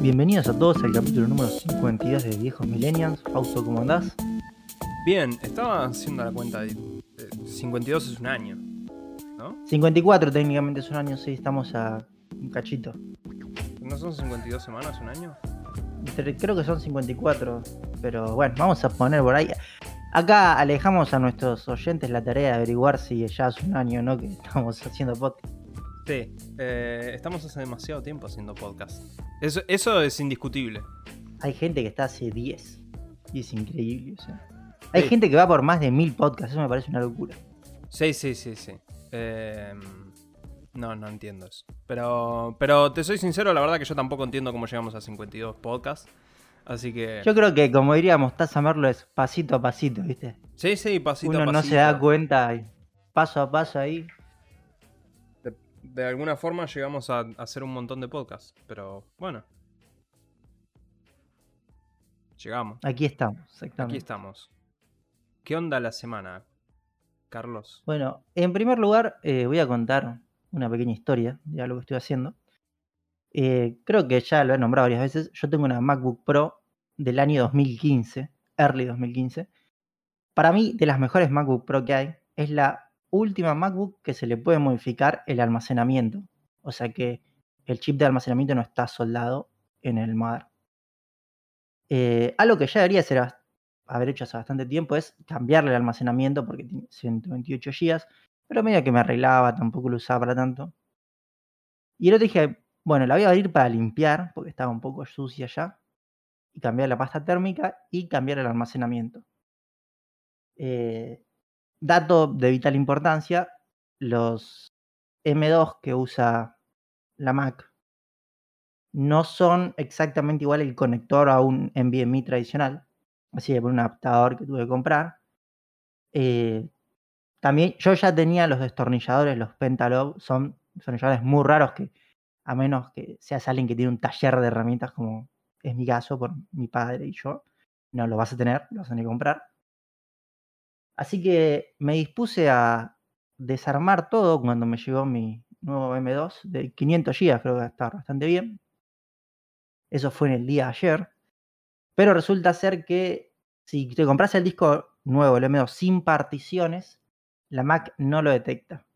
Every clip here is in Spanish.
Bienvenidos a todos al capítulo número 52 de Viejos Millennials. Fausto, ¿cómo andás? Bien, estaba haciendo la cuenta de, de 52 es un año, ¿no? 54 técnicamente es un año, sí, estamos a un cachito. ¿No son 52 semanas un año? Creo que son 54, pero bueno, vamos a poner por ahí. Acá alejamos a nuestros oyentes la tarea de averiguar si ya es un año o no que estamos haciendo podcast. Sí, eh, estamos hace demasiado tiempo haciendo podcast. Eso, eso es indiscutible. Hay gente que está hace 10 y es increíble. o sea. Hay Sí. gente que va por más de mil podcasts, eso me parece una locura. Sí, sí, sí, sí. Eh, no, no entiendo eso. Pero, pero te soy sincero, la verdad que yo tampoco entiendo cómo llegamos a 52 podcasts. Así que... Yo creo que, como diría Mostaza Merlo, es pasito a pasito, ¿viste? Sí, sí, pasito Uno a no pasito. se da cuenta, y paso a paso ahí. De, alguna forma llegamos a, hacer un montón de podcasts. Pero bueno. Llegamos. Aquí estamos, Aquí exactamente. estamos. ¿Qué onda la semana, Carlos? Bueno, en primer lugar, eh, voy a contar una pequeña historia de algo que estoy haciendo. Eh, creo que ya lo he nombrado varias veces. Yo tengo una MacBook Pro del año 2015, early 2015. Para mí, de las mejores MacBook Pro que hay, es la última MacBook que se le puede modificar el almacenamiento. O sea que el chip de almacenamiento no está soldado en el mother. Eh, algo que ya debería ser haber hecho hace bastante tiempo es cambiarle el almacenamiento porque tiene 128 GB, pero medio que me arreglaba, tampoco lo usaba para tanto. Y el dije, bueno, la voy a abrir para limpiar, porque estaba un poco sucia ya, y cambiar la pasta térmica y cambiar el almacenamiento. Eh, dato de vital importancia, los M2 que usa la Mac no son exactamente igual el conector a un NVMe tradicional. Así que por un adaptador que tuve que comprar. Eh, también yo ya tenía los destornilladores, los Pentalog, son destornilladores muy raros que a menos que seas alguien que tiene un taller de herramientas como es mi caso por mi padre y yo, no lo vas a tener, lo vas a tener que comprar. Así que me dispuse a desarmar todo cuando me llegó mi nuevo M2 de 500 GB, creo que estar bastante bien. Eso fue en el día de ayer. Pero resulta ser que si te compras el disco nuevo, el M2, sin particiones, la Mac no lo detecta.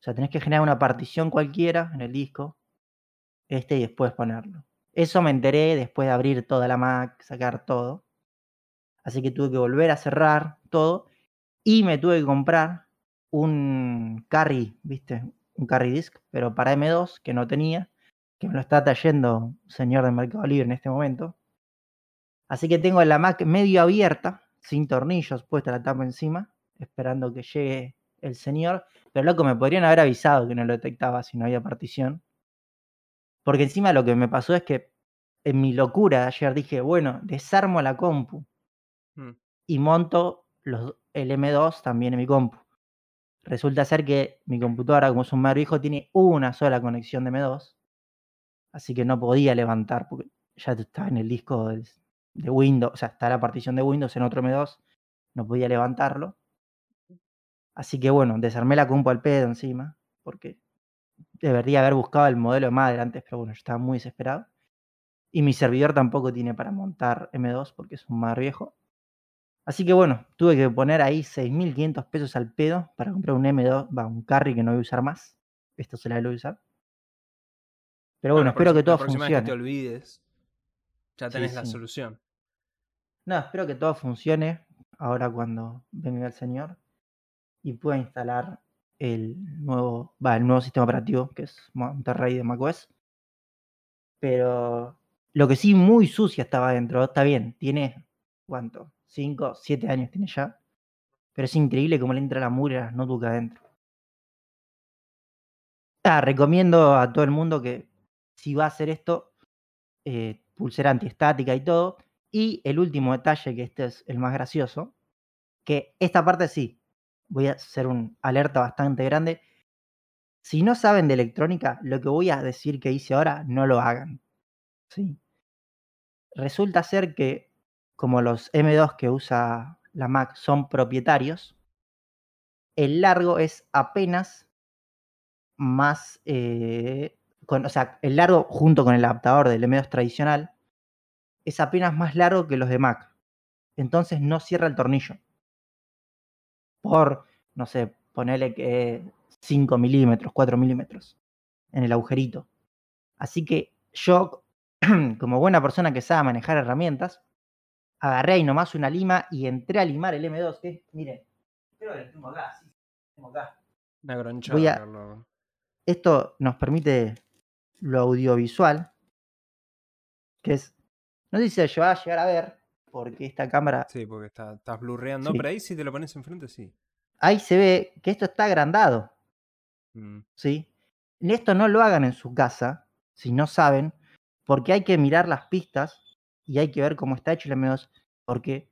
O sea, tenés que generar una partición cualquiera en el disco, este y después ponerlo. Eso me enteré después de abrir toda la Mac, sacar todo. Así que tuve que volver a cerrar todo y me tuve que comprar un carry, ¿viste? Un carry disk, pero para M2 que no tenía, que me lo está trayendo un señor de Mercado Libre en este momento. Así que tengo la Mac medio abierta, sin tornillos, puesta la tapa encima, esperando que llegue el señor. Pero loco, me podrían haber avisado que no lo detectaba si no había partición. Porque encima lo que me pasó es que en mi locura de ayer dije, bueno, desarmo la compu Hmm. y monto los, el M2 también en mi compu. Resulta ser que mi computadora, como es un mar viejo, tiene una sola conexión de M2. Así que no podía levantar porque ya estaba en el disco del- de Windows, o sea, está la partición de Windows en otro M2, no podía levantarlo. Así que bueno, desarmé la compu al pedo encima, porque debería haber buscado el modelo de madre antes, pero bueno, yo estaba muy desesperado. Y mi servidor tampoco tiene para montar M2 porque es un mar viejo. Así que bueno, tuve que poner ahí 6.500 pesos al pedo para comprar un M2, va, un carry que no voy a usar más. Esto se la voy a usar. Pero bueno, espero que todo próxima vez que te funcione. olvides, ya Sí, tenés la solución. No, espero que todo funcione ahora cuando venga el señor y pueda instalar el nuevo, va, el nuevo sistema operativo que es Monterrey de macOS. Pero lo que sí muy sucia estaba adentro, está bien, tiene ¿cuánto? 5, 7 años tiene ya. Pero es increíble cómo le entra la mugre a las notebooks adentro. Ah, recomiendo a todo el mundo que si va a hacer esto, eh, pulsera antiestática y todo. Y el último detalle, que este es el más gracioso, que esta parte sí, voy a hacer un alerta bastante grande. Si no saben de electrónica, lo que voy a decir que hice ahora, no lo hagan. ¿sí? Resulta ser que, como los M2 que usa la Mac son propietarios, el largo es apenas más, eh, o sea, el largo junto con el adaptador del M2 tradicional es apenas más largo que los de Mac. Entonces no cierra el tornillo. Por, no sé, ponerle que 5 milímetros, 4 milímetros en el agujerito. Así que yo, como buena persona que sabe manejar herramientas, agarré ahí nomás una lima y entré a limar el M2, que miren, creo que lo tengo acá, sí, tengo acá. Una gronchada, a-. Esto nos permite lo audiovisual, que es, no sé si se va a llegar a ver, porque esta cámara, Sí, porque está, estás blurreando. Sí. Pero ahí si te lo pones enfrente, sí. ahí se ve que esto está agrandado, Mm. ¿sí? Esto no lo hagan en su casa, si no saben, porque hay que mirar las pistas y hay que ver cómo está hecho el M2, porque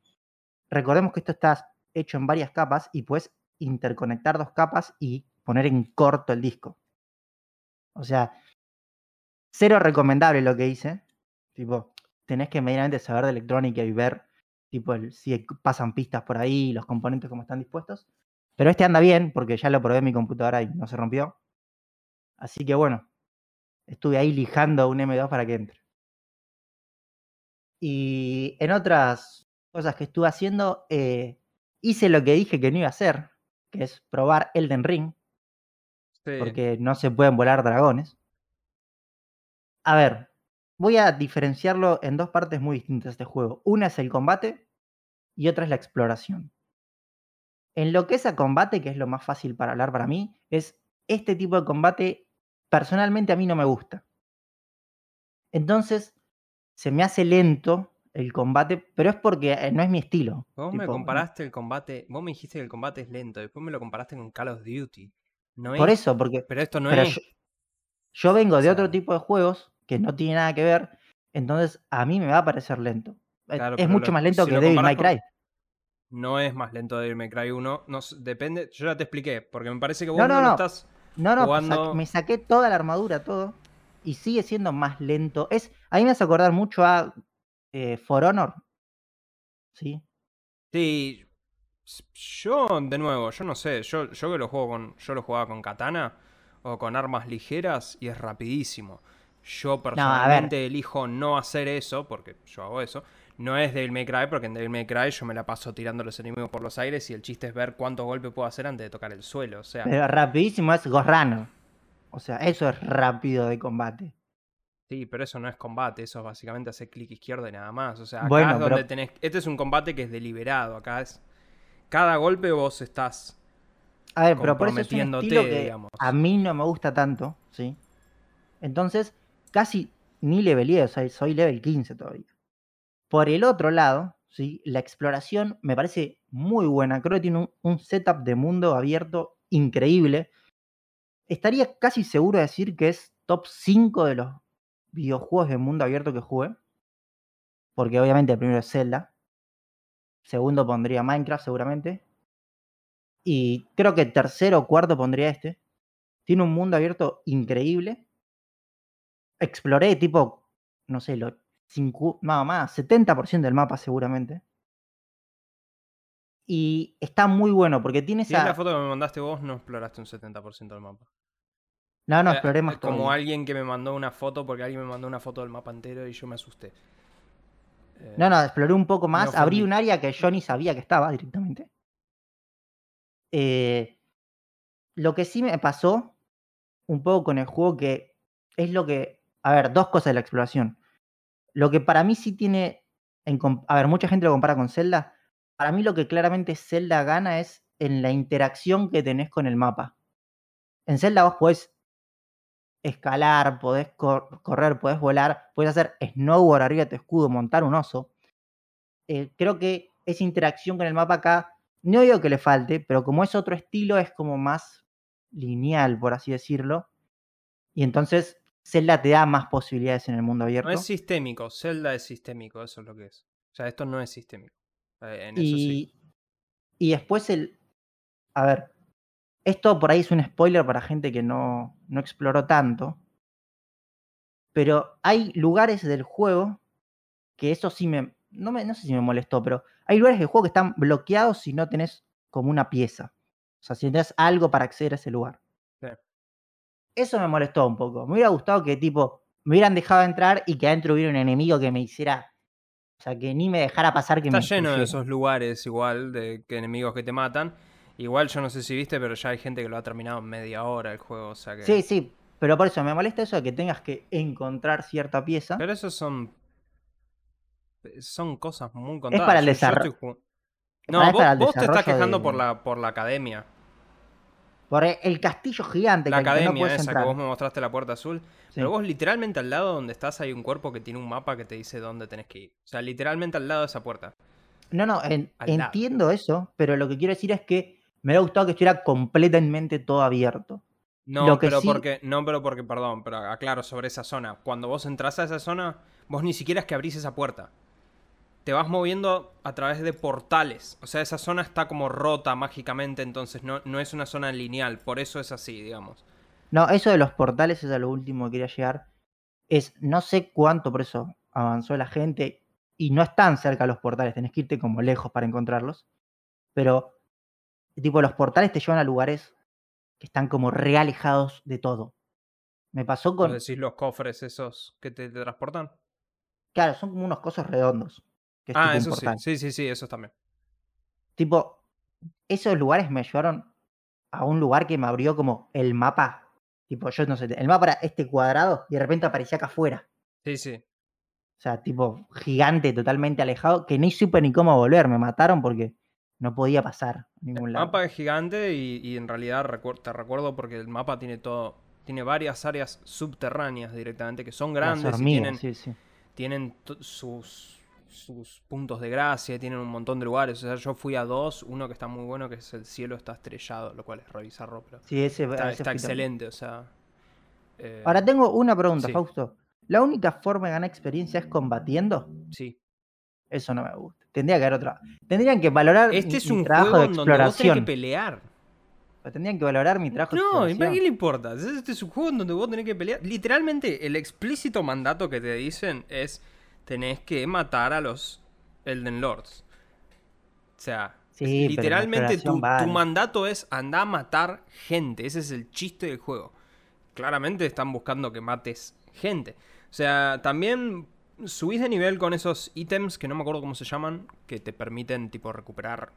recordemos que esto está hecho en varias capas y puedes interconectar dos capas y poner en corto el disco. O sea, cero recomendable lo que hice. Tipo, tenés que medianamente saber de electrónica y ver tipo si pasan pistas por ahí, los componentes cómo están dispuestos. Pero este anda bien porque ya lo probé en mi computadora y no se rompió. Así que bueno, estuve ahí lijando un M2 para que entre. Y en otras cosas que estuve haciendo, eh, hice lo que dije que no iba a hacer, que es probar Elden Ring, Sí. porque no se pueden volar dragones. A ver, voy a diferenciarlo en dos partes muy distintas este juego. Una es el combate y otra es la exploración. En lo que es a combate, que es lo más fácil para hablar para mí, es este tipo de combate, personalmente a mí no me gusta. Entonces, se me hace lento el combate, pero es porque eh, no es mi estilo. Vos me comparaste el combate, vos me dijiste que el combate es lento, después me lo comparaste con Call of Duty. No Por es, eso, porque pero esto no pero es. yo, yo vengo de otro tipo de juegos que no tiene nada que ver, entonces a mí me va a parecer lento. Eh, Claro, es mucho lo- más lento si que Devil May con- Cry. No es más lento de Devil May Cry 1. No, s- depende. Yo ya te expliqué, porque me parece que vos No, no, no, estás. No, no, jugando- me saqué toda la armadura, todo, y sigue siendo más lento. Es, a mí me hace acordar mucho a eh, For Honor. ¿Sí? Sí. Yo, de nuevo, yo no sé. Yo, yo que lo juego con. Yo lo jugaba con katana o con armas ligeras y es rapidísimo. Yo personalmente elijo no hacer eso, porque yo hago eso. No es Devil May Cry, porque en Devil May Cry yo me la paso tirando los enemigos por los aires y el chiste es ver cuántos golpes puedo hacer antes de tocar el suelo. O sea, Pero rapidísimo es Runner. O sea, eso es rápido de combate. Sí, pero eso no es combate, eso es básicamente hacer clic izquierdo y nada más. O sea, acá Bueno, es donde pero- tenés. Este es un combate que es deliberado. Acá es. Cada golpe vos estás. A ver, pero por eso es un comprometiéndote, estilo que digamos. a mí no me gusta tanto, ¿sí? Entonces, casi ni leveleé, o sea, soy level 15 todavía. Por el otro lado, ¿sí? La exploración me parece muy buena. Creo que tiene un, un setup de mundo abierto increíble. Estaría casi seguro de decir que es top 5 de los videojuegos de mundo abierto que jugué. Porque obviamente el primero es Zelda. Segundo pondría Minecraft seguramente. Y creo que tercero o cuarto pondría este. Tiene un mundo abierto increíble. Exploré tipo, no sé, lo, cincu- nada más, 70% del mapa seguramente. Y está muy bueno porque tiene Si es la esa... foto que me mandaste vos, no exploraste un 70% del mapa. No, no, exploré más Como todavía. alguien que me mandó una foto, porque alguien me mandó una foto del mapa entero y yo me asusté. Eh, No, no, exploré un poco más. Abrí un área que yo ni sabía que estaba directamente. Eh, lo que sí me pasó un poco con el juego que es lo que... A ver, dos cosas de la exploración. Lo que para mí sí tiene... En, a ver, mucha gente lo compara con Zelda. Para mí lo que claramente Zelda gana es en la interacción que tenés con el mapa. En Zelda vos podés escalar, podés cor- correr, podés volar, podés hacer snowboard arriba de tu escudo, montar un oso. Eh, creo que esa interacción con el mapa acá, no digo que le falte, pero como es otro estilo, es como más lineal, por así decirlo. Y entonces Zelda te da más posibilidades en el mundo abierto. No es sistémico, Zelda es sistémico, eso es lo que es. O sea, esto no es sistémico. Eh, en eso sí. y, y después el... A ver, esto por ahí es un spoiler para gente que no, no exploró tanto. Pero hay lugares del juego que eso sí me no, me... no sé si me molestó, pero hay lugares del juego que están bloqueados si no tenés como una pieza. O sea, si tenés algo para acceder a ese lugar. Sí. Eso me molestó un poco. Me hubiera gustado que, tipo, me hubieran dejado entrar y que adentro hubiera un enemigo que me hiciera. O sea, que ni me dejara pasar que Está me. lleno de esos lugares igual, de que enemigos que te matan. Igual yo no sé si viste, pero ya hay gente que lo ha terminado en media hora el juego. O sea que... Sí, sí, pero por eso me molesta eso de que tengas que encontrar cierta pieza. Pero eso son. Son cosas muy contadas. Es para el desarrollo. No, vos, te estás quejando por, la, por la academia. Por el castillo gigante. La academia esa que vos me mostraste la puerta azul. Pero vos literalmente al lado donde estás hay un cuerpo que tiene un mapa que te dice dónde tenés que ir. O sea, literalmente al lado de esa puerta. No, no, entiendo eso, pero lo que quiero decir es que me hubiera gustado que estuviera completamente todo abierto. No, pero porque, no, pero porque, perdón, pero aclaro sobre esa zona. Cuando vos entras a esa zona, vos ni siquiera es que abrís esa puerta te vas moviendo a través de portales. O sea, esa zona está como rota mágicamente, entonces no, no es una zona lineal, por eso es así, digamos. No, eso de los portales es a lo último que quería llegar. Es, no sé cuánto por eso avanzó la gente y no están cerca los portales, tenés que irte como lejos para encontrarlos. Pero, tipo, los portales te llevan a lugares que están como realejados de todo. Me pasó con... decís los cofres esos que te transportan? Claro, son como unos cosas redondos ah, eso sí. Sí, sí, sí, eso también. Tipo, esos lugares me llevaron a un lugar que me abrió como el mapa. Tipo, yo no sé, el mapa era este cuadrado y de repente aparecía acá afuera. Sí, sí. O sea, tipo, gigante, totalmente alejado, que ni supe ni cómo volver. Me mataron porque no podía pasar a ningún lado. El mapa es gigante y, en realidad te recuerdo porque el mapa tiene todo, tiene varias áreas subterráneas directamente que son grandes y tienen, sí, sí. tienen sus sus puntos de gracia, tienen un montón de lugares. O sea, yo fui a dos, uno que está muy bueno, que es el cielo está estrellado, lo cual es revisarlo, pero sí, ese, está, excelente, o sea. Eh, Ahora tengo una pregunta, Fausto. ¿La única forma de ganar experiencia es combatiendo? Sí. Eso no me gusta. Tendría que haber otra. Tendrían que valorar este es un trabajo juego de exploración. Donde vos que pelear. tendrían que valorar mi trabajo no, de exploración. No, ¿a qué le importa? Este es un juego donde vos tenés que pelear. Literalmente, el explícito mandato que te dicen es tenés que matar a los Elden Lords. O sea, literalmente tu, mandato es andar a matar gente. Ese es el chiste del juego. Claramente están buscando que mates gente. O sea, también subís de nivel con esos ítems que no me acuerdo cómo se llaman, que te permiten tipo recuperar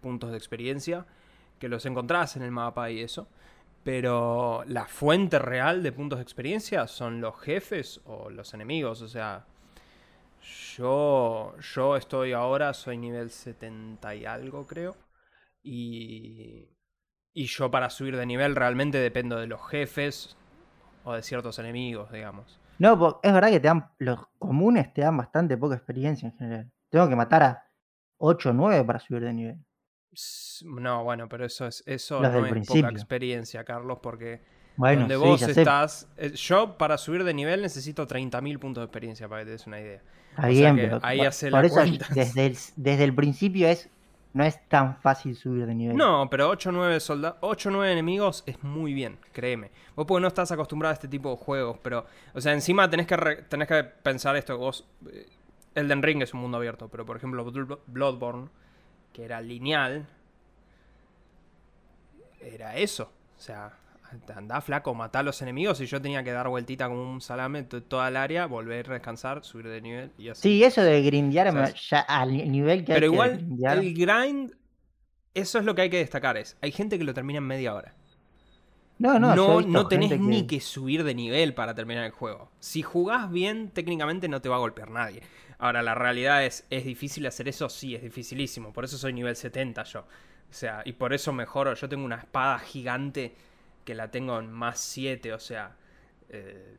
puntos de experiencia, que los encontrás en el mapa y eso. Pero la fuente real de puntos de experiencia son los jefes o los enemigos. O sea, yo, yo estoy ahora, soy nivel 70 y algo creo. Y, y yo para subir de nivel realmente dependo de los jefes o de ciertos enemigos, digamos. No, es verdad que te dan, los comunes te dan bastante poca experiencia en general. Tengo que matar a 8 o 9 para subir de nivel. No, bueno, pero eso es eso no es poca experiencia, Carlos, porque donde vos estás. Eh, yo para subir de nivel necesito 30.000 puntos de experiencia para que te des una idea. ahí hace la eso desde el, desde el principio es no es tan fácil subir de nivel. No, pero 8 o 9 soldados, 8 o 9 enemigos es muy bien, créeme. Vos porque no estás acostumbrado a este tipo de juegos, pero o sea, encima tenés que tenés que pensar esto, vos eh, Elden Ring es un mundo abierto, pero por ejemplo Bloodborne que era lineal, era eso. O sea, andá flaco, matá a los enemigos y yo tenía que dar vueltita como un salame toda el área, volver a descansar, subir de nivel y así. Sí, eso de grindear ya al nivel que Pero igual, el grind, eso es lo que hay que destacar, es, hay gente que lo termina en media hora. No, no, no, no tenés ni que subir de nivel para terminar el juego. Si jugás bien, técnicamente no te va a golpear nadie. Ahora, la realidad es, ¿es difícil hacer eso? Sí, es dificilísimo. Por eso soy nivel 70 yo. O sea, y por eso mejoro. Yo tengo una espada gigante que la tengo en más 7, o sea. Eh,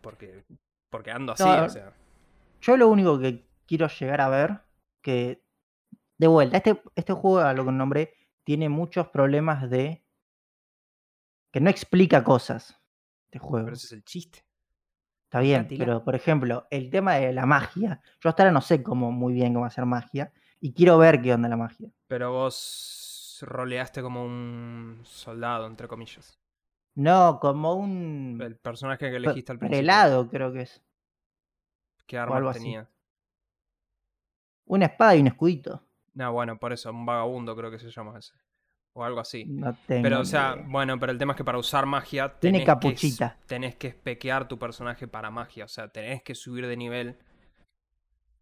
porque, porque ando así, o sea. Yo lo único que quiero llegar a ver, que. De vuelta, este, este juego, a lo que nombré, tiene muchos problemas de. que no explica cosas. Este juego. Pero ese es el chiste. Está bien, pero por ejemplo, el tema de la magia, yo hasta ahora no sé cómo muy bien cómo hacer magia y quiero ver qué onda la magia. Pero vos roleaste como un soldado, entre comillas. No, como un... El personaje que elegiste al principio. Helado, creo que es. ¿Qué arma tenía? Una espada y un escudito. No, bueno, por eso, un vagabundo creo que se llama ese. o algo así. No tengo pero, o sea, idea. bueno, pero el tema es que para usar magia Tiene tenés capuchita. Que, tenés que espequear tu personaje para magia. O sea, tenés que subir de nivel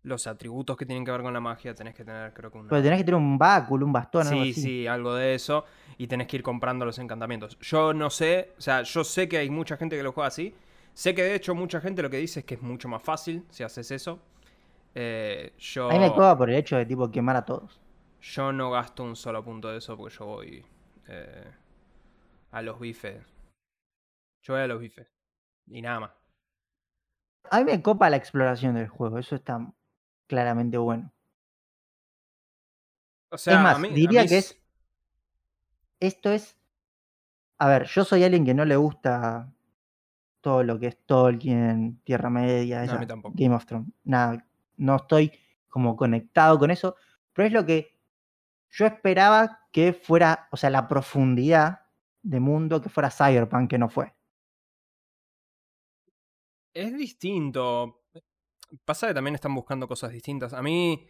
los atributos que tienen que ver con la magia. Tenés que tener, creo que una. Pero tenés que tener un báculo, un bastón, algo Sí, así. sí, algo de eso. Y tenés que ir comprando los encantamientos. Yo no sé, o sea, yo sé que hay mucha gente que lo juega así. Sé que de hecho mucha gente lo que dice es que es mucho más fácil si haces eso. Eh, yo, A mí me coba por el hecho de tipo quemar a todos. yo no gasto un solo punto de eso porque yo voy eh, a los bifes. Yo voy a los bifes. Y nada más. A mí me copa la exploración del juego, eso está claramente bueno. O sea, es más, a mí, a diría que es. Esto es. A ver, yo soy alguien que no le gusta todo lo que es Tolkien, Tierra Media, No, esa. Game of Thrones. Nada, no estoy como conectado con eso, pero es lo que yo esperaba que fuera, o sea, la profundidad de mundo que fuera Cyberpunk, que no fue. Es distinto. Pasa que también están buscando cosas distintas. A mí,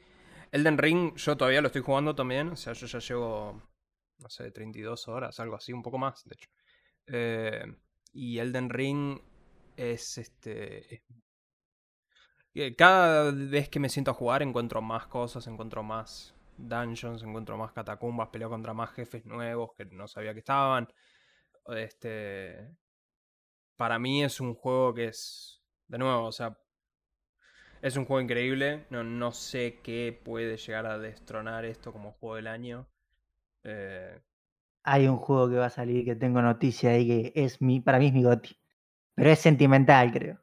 Elden Ring, yo todavía lo estoy jugando también. O sea, yo ya llevo, no sé, 32 horas, algo así, un poco más, de hecho. Eh, y Elden Ring es este. es- que Cada vez que me siento a jugar encuentro más cosas, encuentro más dungeons, encuentro más catacumbas, peleo contra más jefes nuevos que no sabía que estaban. Este. Para mí es un juego que es. De nuevo, o sea, es un juego increíble. No, no sé qué puede llegar a destronar esto como juego del año. Eh, Hay un juego que va a salir que tengo noticia ahí que es mi, para mí es mi goti. Pero es sentimental, creo.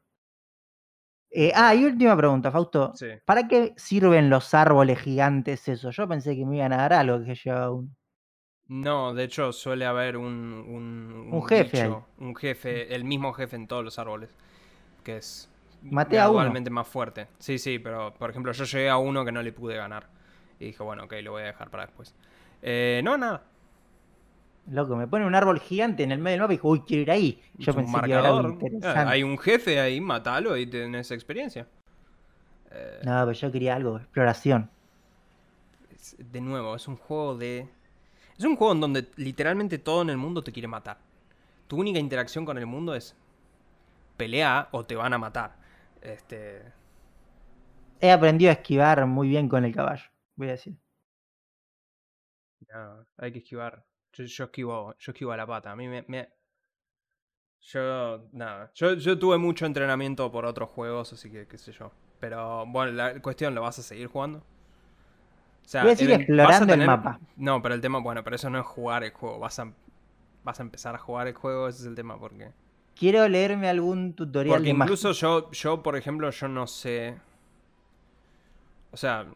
Eh, ah, y última pregunta, Fausto. sí. ¿Para qué sirven los árboles gigantes eso? Yo pensé que me iban a dar algo que llevaba uno. No, de hecho suele haber un, un, Un jefe ahí. bicho, un jefe, el mismo jefe en todos los árboles, que es Maté a uno. más fuerte. Sí, sí, pero por ejemplo yo llegué a uno que no le pude ganar y dije, bueno, ok, lo voy a dejar para después. Eh, no, nada. Loco, me pone un árbol gigante en el medio del mapa y dijo, uy, quiero ir ahí. Yo pensé que era algo marcador. Hay un jefe ahí, matalo y tenés experiencia. Eh, No, pero yo quería algo, exploración. de nuevo, es un juego de. Es un juego en donde literalmente todo en el mundo te quiere matar. Tu única interacción con el mundo es pelea o te van a matar. Este. He aprendido a esquivar muy bien con el caballo, voy a decir. no, hay que esquivar. Yo, yo esquivo, yo esquivo a la pata. A mí me. me- Yo. Nada. Yo, yo tuve mucho entrenamiento por otros juegos, así que qué sé yo. Pero bueno, la cuestión, ¿lo vas a seguir jugando? O sea, Voy a seguir a explorando el mapa. No, pero el tema, bueno, pero eso no es jugar el juego. Vas a, vas a empezar a jugar el juego, ese es el tema, porque. Quiero leerme algún tutorial Porque de incluso yo, yo, por ejemplo, yo no sé. O sea,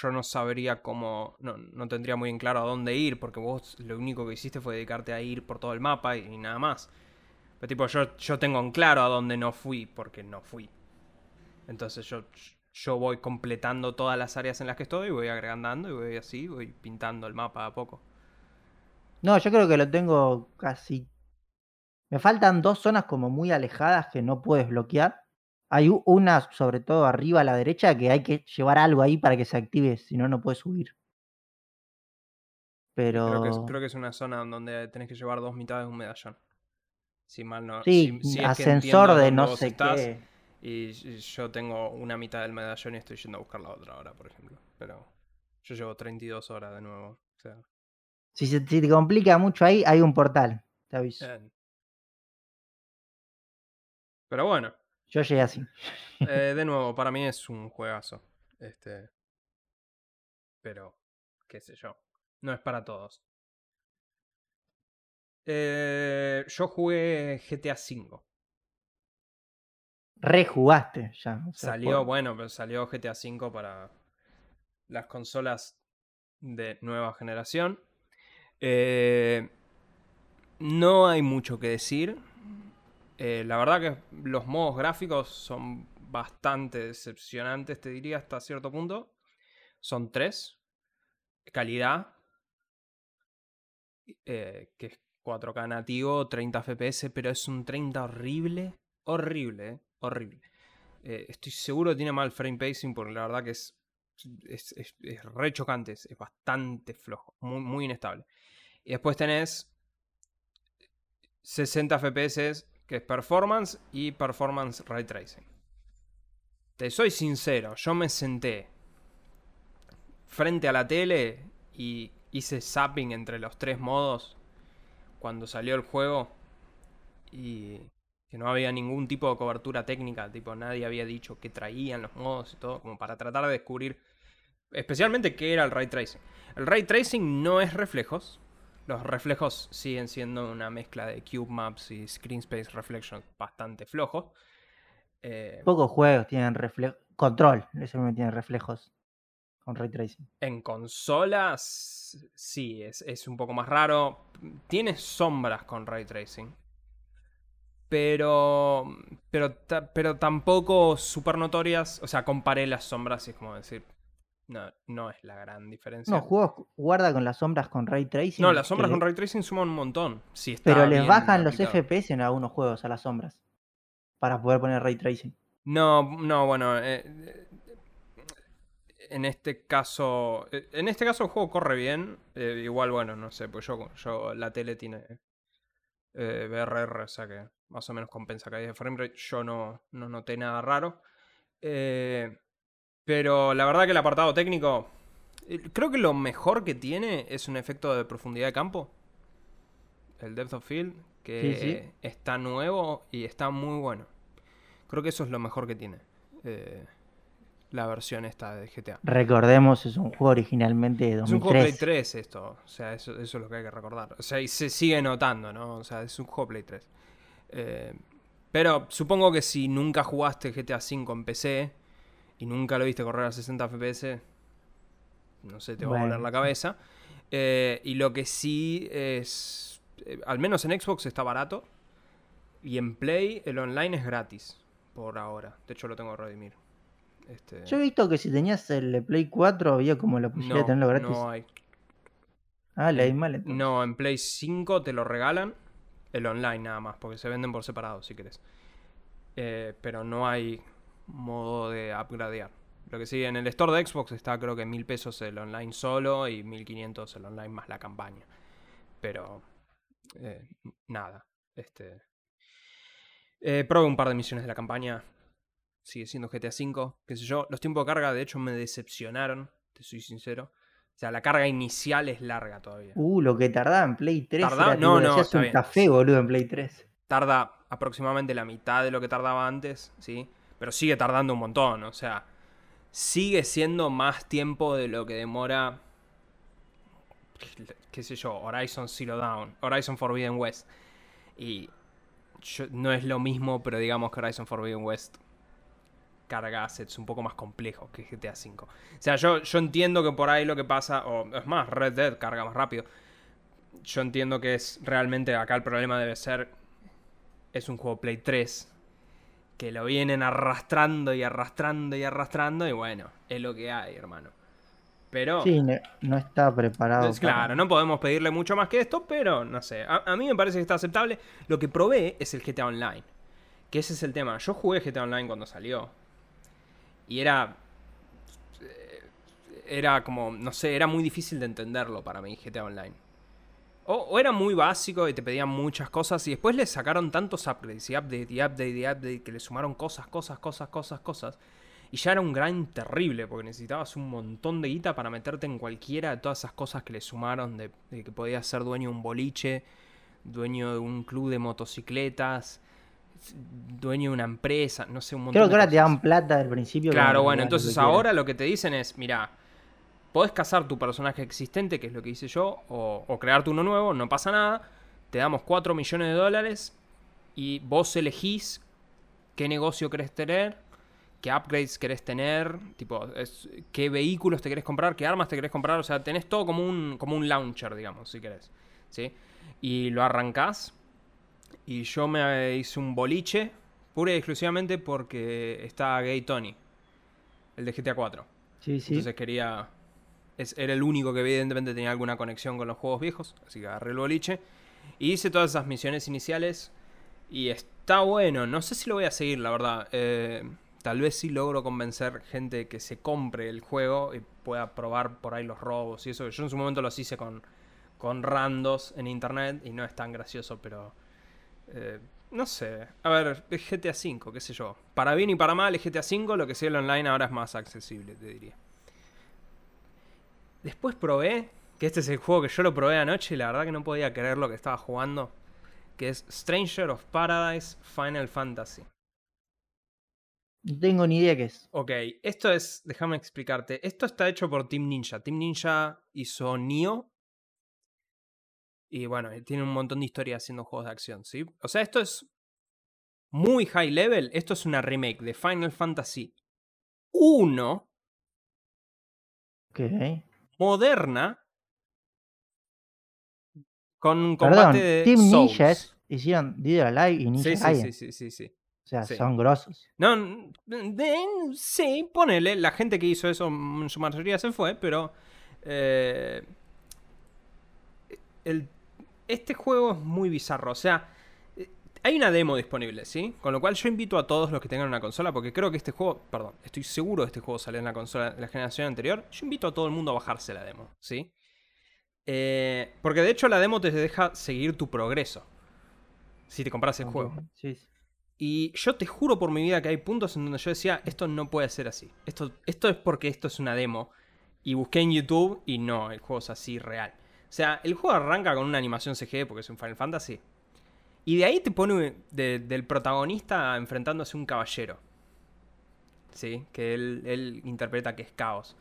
yo no sabría cómo. No, no tendría muy en claro a dónde ir, porque vos lo único que hiciste fue dedicarte a ir por todo el mapa y, y nada más. Pero tipo, yo, yo tengo en claro a dónde no fui, porque no fui. Entonces yo, yo voy completando todas las áreas en las que estoy, voy agregando y voy así, voy pintando el mapa a poco. No, yo creo que lo tengo casi. Me faltan dos zonas como muy alejadas que no puedes bloquear. Hay una, sobre todo arriba a la derecha, que hay que llevar algo ahí para que se active, si no, no puedes subir. Pero. Creo que, es, creo que es una zona donde tenés que llevar dos mitades de un medallón. Si mal no. Sí, si- si es que ascensor de no sé estás, qué. Y yo tengo una mitad del medallón y estoy yendo a buscar la otra ahora, por ejemplo. Pero yo llevo 32 horas de nuevo. O sea, Si, se- si te complica mucho ahí, hay un portal. Te aviso. Pero bueno, Yo llegué así. eh, de nuevo, para mí es un juegazo. Este. Pero, qué sé yo. No es para todos. Eh, yo jugué GTA V. Rejugaste ya. o sea, Salió, por- bueno, pero salió GTA V para las consolas de nueva generación. Eh, no hay mucho que decir. Eh, la verdad que los modos gráficos son bastante decepcionantes, te diría, hasta cierto punto. Son tres. Calidad, eh, que es 4K nativo, 30 FPS, pero es un 30 horrible. Horrible, eh, horrible. Eh, estoy seguro que tiene mal frame pacing porque la verdad que es, es, es- re chocante, es bastante flojo, muy, muy inestable. Y después tenés 60 FPS, que es performance y performance ray tracing. Te soy sincero, yo me senté frente a la tele y hice zapping entre los tres modos cuando salió el juego y que no había ningún tipo de cobertura técnica, tipo nadie había dicho que traían los modos y todo, como para tratar de descubrir especialmente qué era el ray tracing. El ray tracing no es reflejos, los reflejos siguen siendo una mezcla de cube maps y screen space reflection bastante flojos. Eh, Pocos juegos tienen reflejos. Control, eso me tiene reflejos con ray tracing. En consolas, sí, es, un poco más raro. Tiene sombras con ray tracing. Pero, pero, pero tampoco súper notorias. O sea, comparé las sombras y es como decir, no, no es la gran diferencia. No, juegos guarda con las sombras con ray tracing. No, las sombras con ray tracing suman un montón. Pero les bajan los FPS en algunos juegos a las sombras. Para poder poner ray tracing. No, no, bueno. Eh, en este caso. Eh, en este caso el juego corre bien. Eh, igual, bueno, no sé, pues yo, yo la tele tiene eh, BRR, o sea que más o menos compensa caída de framerate. Yo no, no noté nada raro. Eh, pero la verdad que el apartado técnico, eh, creo que lo mejor que tiene es un efecto de profundidad de campo. El Depth of Field, que está nuevo y está muy bueno. Creo que eso es lo mejor que tiene eh, la versión esta de GTA. Recordemos, es un juego originalmente de 2003. Es un juego Play 3 esto, o sea, eso, eso, es lo que hay que recordar. O sea, y se sigue notando, ¿no? O sea, es un juego Play 3. Eh, pero supongo que si nunca jugaste GTA V en PC, y nunca lo viste correr a 60 FPS, no sé, te va a volar la cabeza. Eh, y lo que sí es, eh, al menos en Xbox está barato. Y en Play el online es gratis, por ahora. De hecho lo tengo que redimir. Este... Yo he visto que si tenías el Play 4 había como la posibilidad de tenerlo gratis. No hay. Ah, le hay mal No, en Play 5 te lo regalan. El online nada más, porque se venden por separado si querés. Eh, pero no hay modo de upgradear. Lo que sí, en el store de Xbox está creo que mil pesos el online solo y 1500 el online más la campaña. Pero eh, nada. Este. Eh, probé un par de misiones de la campaña. Sigue siendo GTA V. Qué sé yo. Los tiempos de carga, de hecho, me decepcionaron. Te soy sincero. O sea, la carga inicial es larga todavía. Uh, lo que tardaba en Play 3. no, no. un café, boludo, en Play 3. Tarda aproximadamente la mitad de lo que tardaba antes, ¿sí? Pero sigue tardando un montón, o sea, sigue siendo más tiempo de lo que demora, qué sé yo, Horizon Zero Dawn, Horizon Forbidden West. Y no es lo mismo, pero digamos que Horizon Forbidden West carga assets un poco más complejos que GTA V. O sea, yo, yo entiendo que por ahí lo que pasa, o es más, Red Dead carga más rápido. Yo entiendo que es realmente acá el problema debe ser, es un juego Play 3 que lo vienen arrastrando y arrastrando y arrastrando y bueno, es lo que hay, hermano. Pero... Sí, no está preparado. Claro, no podemos pedirle mucho más que esto, pero no sé, a, mí me parece que está aceptable. Lo que probé es el GTA Online, que ese es el tema. Yo jugué GTA Online cuando salió y era... Eh, era como, no sé, era muy difícil de entenderlo para mí GTA Online. O, era muy básico y te pedían muchas cosas y después le sacaron tantos upgrades y update y update y update que le sumaron cosas, cosas, cosas, cosas, cosas. Y ya era un gran terrible porque necesitabas un montón de guita para meterte en cualquiera de todas esas cosas que le sumaron de, que podías ser dueño de un boliche, dueño de un club de motocicletas, dueño de una empresa, no sé, un montón Creo que ahora te dan plata al principio. Claro, bueno, entonces ahora lo que te dicen es, mira, Podés cazar tu personaje existente, que es lo que hice yo, o, crearte uno nuevo, no pasa nada. Te damos 4 millones de dólares y vos elegís qué negocio querés tener, qué upgrades querés tener, tipo, qué vehículos te querés comprar, qué armas te querés comprar. O sea, tenés todo como un, como un launcher, digamos, si querés. ¿sí? Y lo arrancás. Y yo me hice un boliche, pura y exclusivamente porque está Gay Tony, el de GTA 4. Sí, sí. Entonces quería era el único que evidentemente tenía alguna conexión con los juegos viejos, así que agarré el boliche. Y hice todas esas misiones iniciales y está bueno. No sé si lo voy a seguir, la verdad. Eh, tal vez sí logro convencer gente que se compre el juego y pueda probar por ahí los robos y eso. Yo en su momento los hice con, con randos en internet y no es tan gracioso, pero... Eh, no sé. A ver, es GTA V, qué sé yo. Para bien y para mal, es GTA V, lo que sea el online ahora es más accesible, te diría. Después probé, que este es el juego que yo lo probé anoche y la verdad que no podía creer lo que estaba jugando, que es Stranger of Paradise Final Fantasy. No tengo ni idea qué es. Ok, esto es, déjame explicarte, esto está hecho por Team Ninja. Team Ninja hizo Nioh. Y bueno, tiene un montón de historia haciendo juegos de acción, ¿sí? O sea, esto es muy high level. Esto es una remake de Final Fantasy 1. Ok. Moderna. Con combate de Team Souls. Ninja hicieron Dead Alive y Ninja Sí, sí, Gaiden. sí, sí, sí, sí. O sea, sí. son grosos. No, de- sí, ponele. La gente que hizo eso en su mayoría se fue, pero. eh, el- este juego es muy bizarro. O sea, hay una demo disponible, ¿sí? Con lo cual yo invito a todos los que tengan una consola, porque creo que este juego. Perdón, estoy seguro de este juego salió en la consola de la generación anterior. Yo invito a todo el mundo a bajarse la demo, ¿sí? Eh, porque de hecho la demo te deja seguir tu progreso. Si te compras el juego. Sí, sí. Y yo te juro por mi vida que hay puntos en donde yo decía, esto no puede ser así. Esto, esto es porque esto es una demo. Y busqué en YouTube y no, el juego es así real. O sea, el juego arranca con una animación CG porque es un Final Fantasy. Y de ahí te pone de- del protagonista enfrentándose a un caballero. Sí, que él, interpreta que es caos.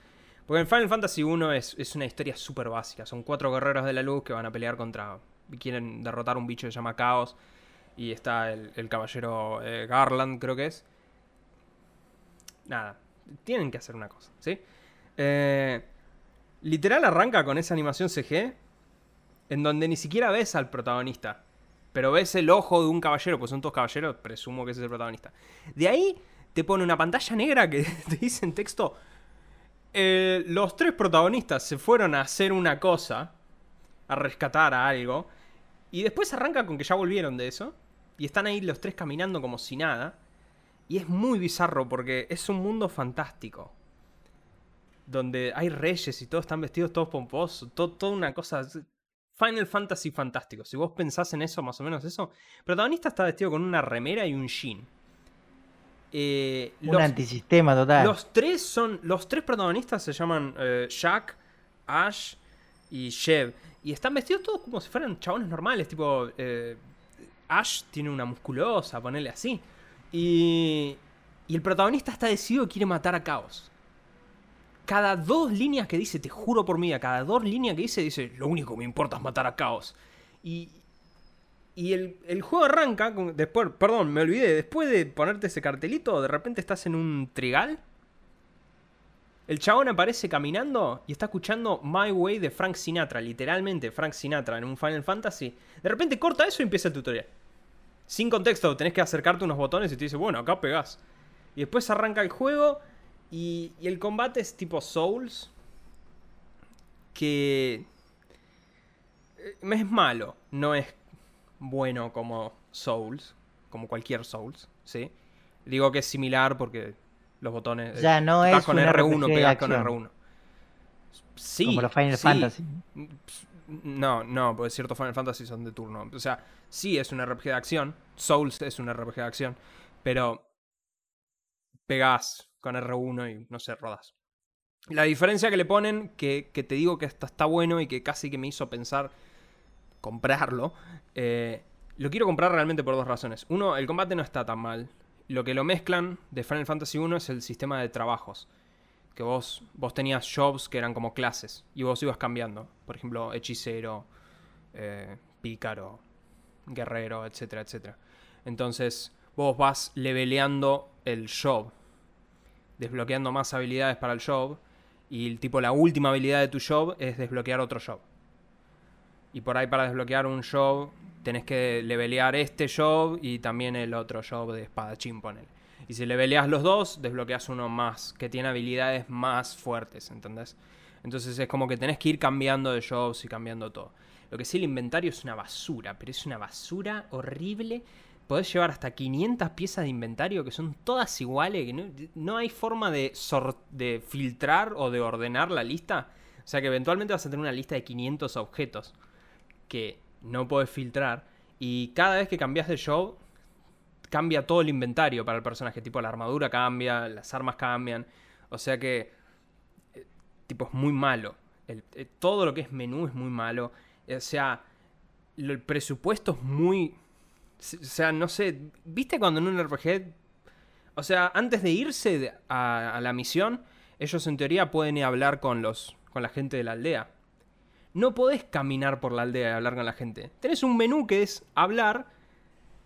Porque en Final Fantasy 1 es, una historia súper básica. Son cuatro guerreros de la luz que van a pelear contra... y quieren derrotar un bicho que se llama Caos. Y está el, el caballero eh, Garland, creo que es. Nada, tienen que hacer una cosa, ¿sí? Eh, literal arranca con esa animación CG en donde ni siquiera ves al protagonista. Pero ves el ojo de un caballero, pues son todos caballeros, presumo que ese es el protagonista. De ahí te pone una pantalla negra que te dice en texto, eh, los tres protagonistas se fueron a hacer una cosa, a rescatar a algo, y después arranca con que ya volvieron de eso, y están ahí los tres caminando como si nada, y es muy bizarro porque es un mundo fantástico. Donde hay reyes y todos están vestidos todos pomposos, todo, toda una cosa... Final Fantasy fantástico. Si vos pensás en eso, más o menos eso. El protagonista está vestido con una remera y un jean. Eh, Un los- antisistema total. los tres son. Los tres protagonistas se llaman eh, Jack, Ash y Shev. Y están vestidos todos como si fueran chabones normales. Tipo. eh, Ash tiene una musculosa, ponerle así. Y. Y el protagonista está decidido que quiere matar a Caos. Cada dos líneas que dice, te juro por mi vida, cada dos líneas que dice, dice, lo único que me importa es matar a Caos. Y, y el, el juego arranca, después, perdón, me olvidé, después de ponerte ese cartelito, de repente estás en un trigal. El chabón aparece caminando y está escuchando My Way de Frank Sinatra, literalmente Frank Sinatra en un Final Fantasy. De repente corta eso y empieza el tutorial. Sin contexto, tenés que acercarte unos botones y te dice, bueno, acá pegás. Y después arranca el juego y, y el combate es tipo Souls. Que... eh, Es malo, no es bueno como Souls, como cualquier Souls, ¿sí? Digo que es similar porque los botones... Ya no tocás es con un R1, RPG de pegás con acción. R1. Sí. como los Final sí. Fantasy. No, no, porque ciertos Final Fantasy son de turno. O sea, sí es un RPG de acción. Souls es un RPG de acción. Pero pegás con R1 y no sé, rodas. La diferencia que le ponen, que, te digo que hasta está bueno y que casi que me hizo pensar comprarlo. eh, lo quiero comprar realmente por dos razones. Uno, el combate no está tan mal. Lo que lo mezclan de Final Fantasy 1 es el sistema de trabajos. Que vos, vos tenías jobs que eran como clases y vos ibas cambiando. Por ejemplo, hechicero, eh, pícaro, guerrero, etcétera, etcétera. Entonces, vos vas leveleando el job, desbloqueando más habilidades para el job. Y el tipo, la última habilidad de tu job es desbloquear otro job. Y por ahí para desbloquear un job tenés que levelear este job y también el otro job de espadachín, ponele. Y si leveleas los dos, desbloqueas uno más, que tiene habilidades más fuertes, ¿entendés? Entonces es como que tenés que ir cambiando de jobs y cambiando todo. Lo que sí, el inventario es una basura, pero es una basura horrible. Podés llevar hasta 500 piezas de inventario que son todas iguales, que no, no hay forma de, de filtrar o de ordenar la lista. O sea que eventualmente vas a tener una lista de 500 objetos. que no podés filtrar. Y cada vez que cambias de show, cambia todo el inventario para el personaje. Tipo, la armadura cambia, las armas cambian. O sea que, eh, tipo, es muy malo. Eh, todo lo que es menú es muy malo. O sea, el presupuesto es muy... O sea, no sé, ¿viste cuando en un RPG... O sea, antes de irse a, la misión, ellos en teoría pueden ir a hablar con los con la gente de la aldea. No podés caminar por la aldea y hablar con la gente. Tenés un menú que es hablar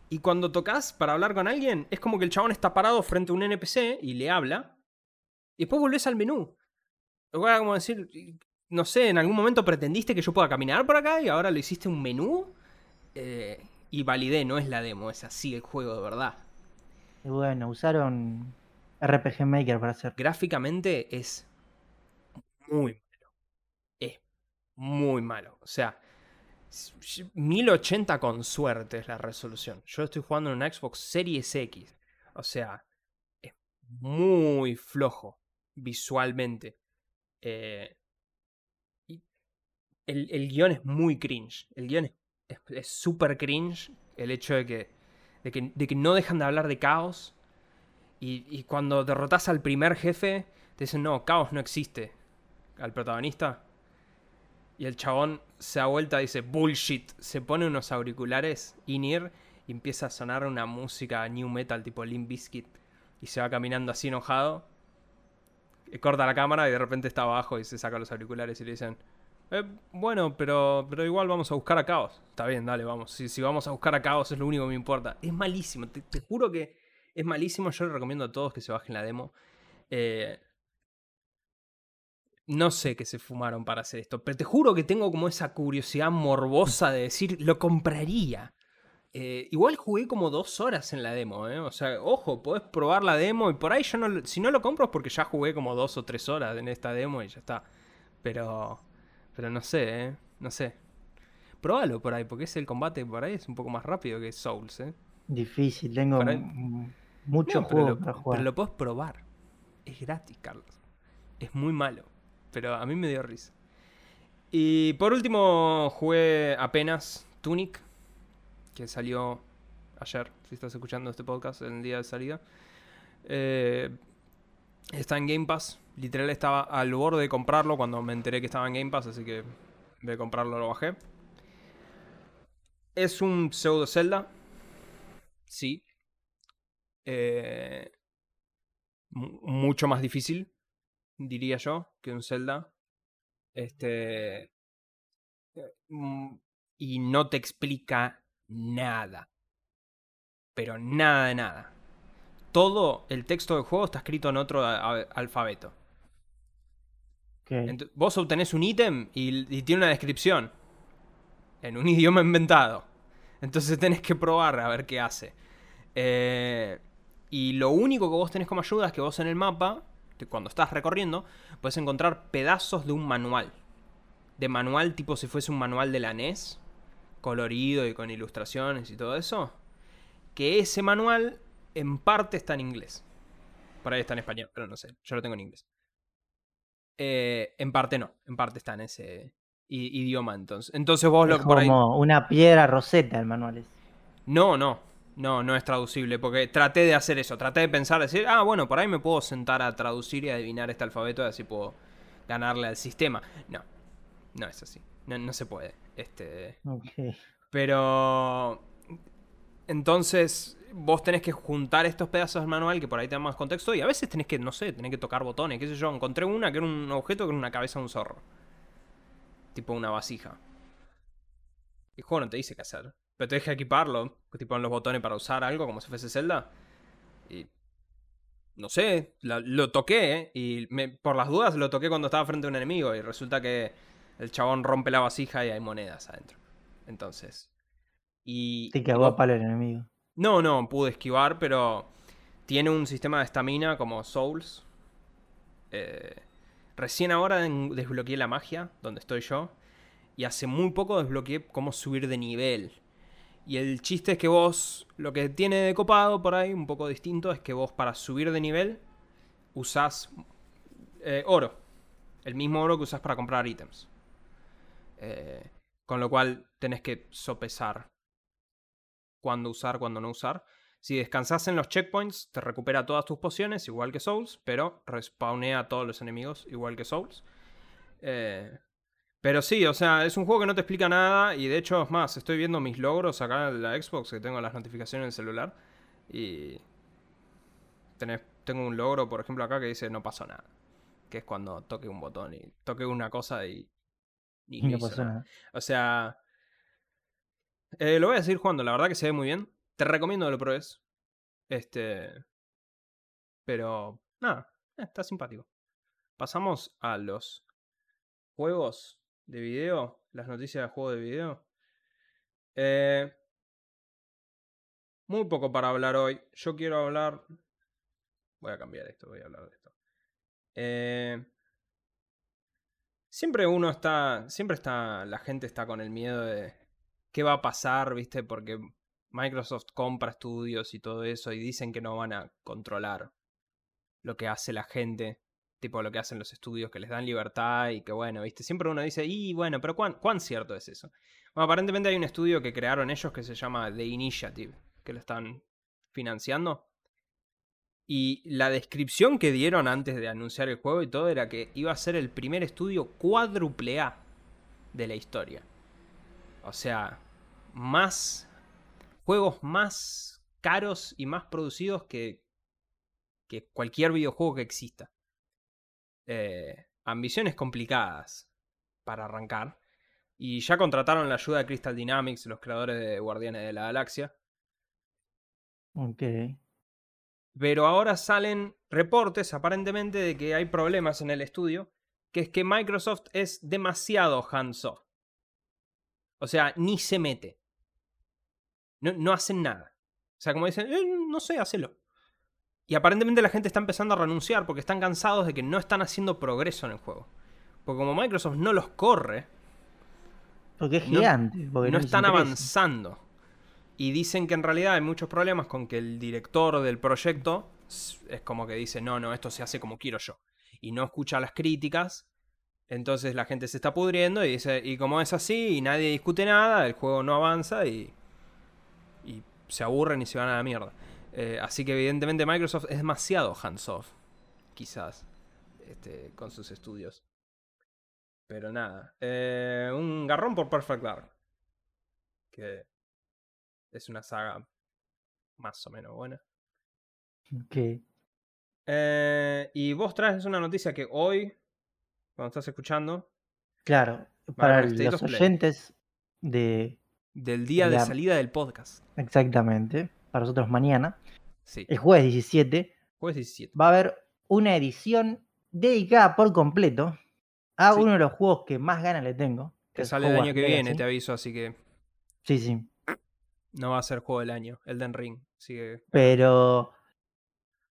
y cuando tocas para hablar con alguien, es como que el chabón está parado frente a un NPC y le habla. Y después volvés al menú. Era como decir, no sé, en algún momento pretendiste que yo pueda caminar por acá y ahora le hiciste un menú. Eh, y validé, no es la demo, es así el juego de verdad. Y bueno, usaron RPG Maker para hacer. Gráficamente es muy malo. Es muy malo. O sea, 1080 con suerte es la resolución. Yo estoy jugando en un Xbox Series X. O sea, es muy flojo visualmente. Eh, el, el, guion es muy cringe. El guion es súper cringe. El hecho de que, de que, de, que, no dejan de hablar de caos. Y, y cuando derrotas al primer jefe, te dicen, no, caos no existe. Al protagonista. Y el chabón se da vuelta y dice, bullshit. Se pone unos auriculares in-ear y empieza a sonar una música new metal tipo Limp Bizkit. Y se va caminando así enojado. Corta la cámara y de repente está abajo y se saca los auriculares y le dicen, eh, bueno, pero, pero igual vamos a buscar a Caos. Está bien, dale, vamos. Si, si vamos a buscar a Caos es lo único que me importa. Es malísimo, te, juro que es malísimo. Yo le recomiendo a todos que se bajen la demo. Eh, no sé qué se fumaron para hacer esto, pero te juro que tengo como esa curiosidad morbosa de decir, lo compraría. Eh, igual jugué como dos horas en la demo, ¿eh? O sea, ojo, podés probar la demo y por ahí yo no... Si no lo compro es porque ya jugué como dos o tres horas en esta demo y ya está. Pero... Pero no sé, ¿eh? No sé. Probalo por ahí, porque es el combate por ahí es un poco más rápido que Souls, ¿eh? Difícil, tengo mucho juego para jugar. Pero lo puedes probar. Es gratis, Carlos. Es muy malo pero a mí me dio risa. Y por último jugué apenas Tunic, que salió ayer, si estás escuchando este podcast, en el día de salida. Eh, está en Game Pass. Literal estaba al borde de comprarlo cuando me enteré que estaba en Game Pass, así que de comprarlo lo bajé. Es un pseudo Zelda. Sí. Eh, mucho más difícil diría yo, que un Zelda. Este. Mm, y no te explica nada. Pero nada de nada. Todo el texto del juego está escrito en otro alfabeto. vos obtenés un ítem y, tiene una descripción. En un idioma inventado. Entonces tenés que probar a ver qué hace. Eh, y lo único que vos tenés como ayuda es que vos en el mapa cuando estás recorriendo, puedes encontrar pedazos de un manual. De manual tipo si fuese un manual de la NES, colorido y con ilustraciones y todo eso. Que ese manual en parte está en inglés. Por ahí está en español, pero no sé, yo lo tengo en inglés. Eh, en parte no, en parte está en ese idioma entonces. Entonces vos lo que por como una piedra roseta el manual es. No, no, no, no es traducible, porque traté de hacer eso, traté de pensar, decir, ah, bueno, por ahí me puedo sentar a traducir y adivinar este alfabeto y así puedo ganarle al sistema. No, no es así, no, se puede. Este, Pero, entonces, vos tenés que juntar estos pedazos del manual que por ahí te dan más contexto y a veces tenés que, no sé, tenés que tocar botones, qué sé yo, encontré una que era un objeto que era una cabeza de un zorro. Tipo una vasija. Y el juego no te dice qué hacer. Pero te deja equiparlo, tipo en los botones para usar algo como si fuese Zelda. Y. No sé, lo toqué. Y por las dudas lo toqué cuando estaba frente a un enemigo. Y resulta que el chabón rompe la vasija y hay monedas adentro. Entonces. Y. Te quedó para el enemigo. No, no, pude esquivar, pero. Tiene un sistema de estamina como Souls. Eh, recién ahora desbloqueé la magia, donde estoy yo. Y hace muy poco desbloqueé cómo subir de nivel. Y el chiste es que vos, lo que tiene de copado por ahí, un poco distinto, es que vos para subir de nivel usás eh, oro. El mismo oro que usás para comprar ítems. Eh, Con lo cual tenés que sopesar cuándo usar, cuándo no usar. Si descansas en los checkpoints, te recupera todas tus pociones, igual que Souls, pero respawnea a todos los enemigos, igual que Souls. Eh, pero sí, o sea, es un juego que no te explica nada y de hecho, es más, estoy viendo mis logros acá en la Xbox, que tengo las notificaciones en el celular, y tengo un logro, por ejemplo, acá que dice no pasó nada. Que es cuando toque un botón y toque una cosa y... Y, no pasó nada. O sea... Eh, lo voy a seguir jugando, la verdad que se ve muy bien. Te recomiendo que lo pruebes. Este. Pero. Nada, eh, está simpático. Pasamos a los juegos de video. Las noticias de juego de video. Eh, muy poco para hablar hoy. Yo quiero hablar. Voy a cambiar esto, voy a hablar de esto. Siempre uno está. Siempre está. La gente está con el miedo de. ¿Qué va a pasar? ¿Viste? Porque Microsoft compra estudios y todo eso y dicen que no van a controlar lo que hace la gente, tipo lo que hacen los estudios que les dan libertad y que bueno, viste, siempre uno dice, y bueno, pero ¿cuán, ¿cuán cierto es eso? Bueno, aparentemente hay un estudio que crearon ellos que se llama The Initiative, que lo están financiando. Y la descripción que dieron antes de anunciar el juego y todo era que iba a ser el primer estudio cuádruple A de la historia. O sea, más juegos más caros y más producidos que, que cualquier videojuego que exista. Eh, ambiciones complicadas para arrancar. Y ya contrataron la ayuda de Crystal Dynamics, los creadores de Guardianes de la Galaxia. Ok. Pero ahora salen reportes aparentemente de que hay problemas en el estudio, que es que Microsoft es demasiado hands-off. O sea, ni se mete. No, hacen nada. O sea, como dicen, eh, no sé, hacelo. Y aparentemente la gente está empezando a renunciar porque están cansados de que no están haciendo progreso en el juego. Porque como Microsoft no los corre. Porque es gigante. No, no están avanzando. Y dicen que en realidad hay muchos problemas con que el director del proyecto es como que dice, no, no, esto se hace como quiero yo. Y no escucha las críticas. Entonces la gente se está pudriendo y dice, y como es así y nadie discute nada, el juego no avanza y se aburren y se van a la mierda. Eh, así que evidentemente Microsoft es demasiado hands-off, quizás, este, con sus estudios. Pero nada, eh, un garrón por Perfect Dark. Que es una saga más o menos buena. Ok. Eh, y vos traes una noticia que hoy, cuando estás escuchando... Claro, para los oyentes de del día de salida del podcast. Exactamente. Para nosotros mañana. Sí. El jueves 17. Jueves 17. Va a haber una edición dedicada por completo a uno de los juegos que más ganas le tengo. Que, sale el año que viene, te aviso, así que. Sí, sí. No va a ser juego del año, Elden Ring. Sigue. Pero.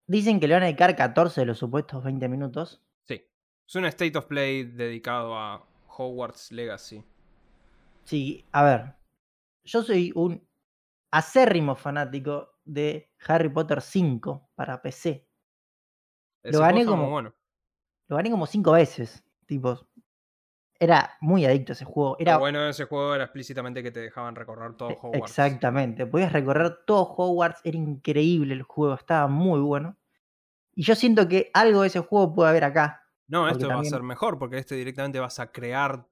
Dicen que le van a dedicar 14 de los supuestos 20 minutos. Sí. Es un State of Play dedicado a Hogwarts Legacy. Sí, a ver yo soy un acérrimo fanático de Harry Potter 5 para PC. lo gané como bueno. Lo gané como cinco veces. Tipo, era muy adicto a ese juego. Era... Lo bueno de ese juego era explícitamente que te dejaban recorrer todo e, Hogwarts. Exactamente. Podías recorrer todo Hogwarts. Era increíble el juego. Estaba muy bueno. Y yo siento que algo de ese juego puede haber acá. No, esto va a ser mejor porque este directamente vas a crear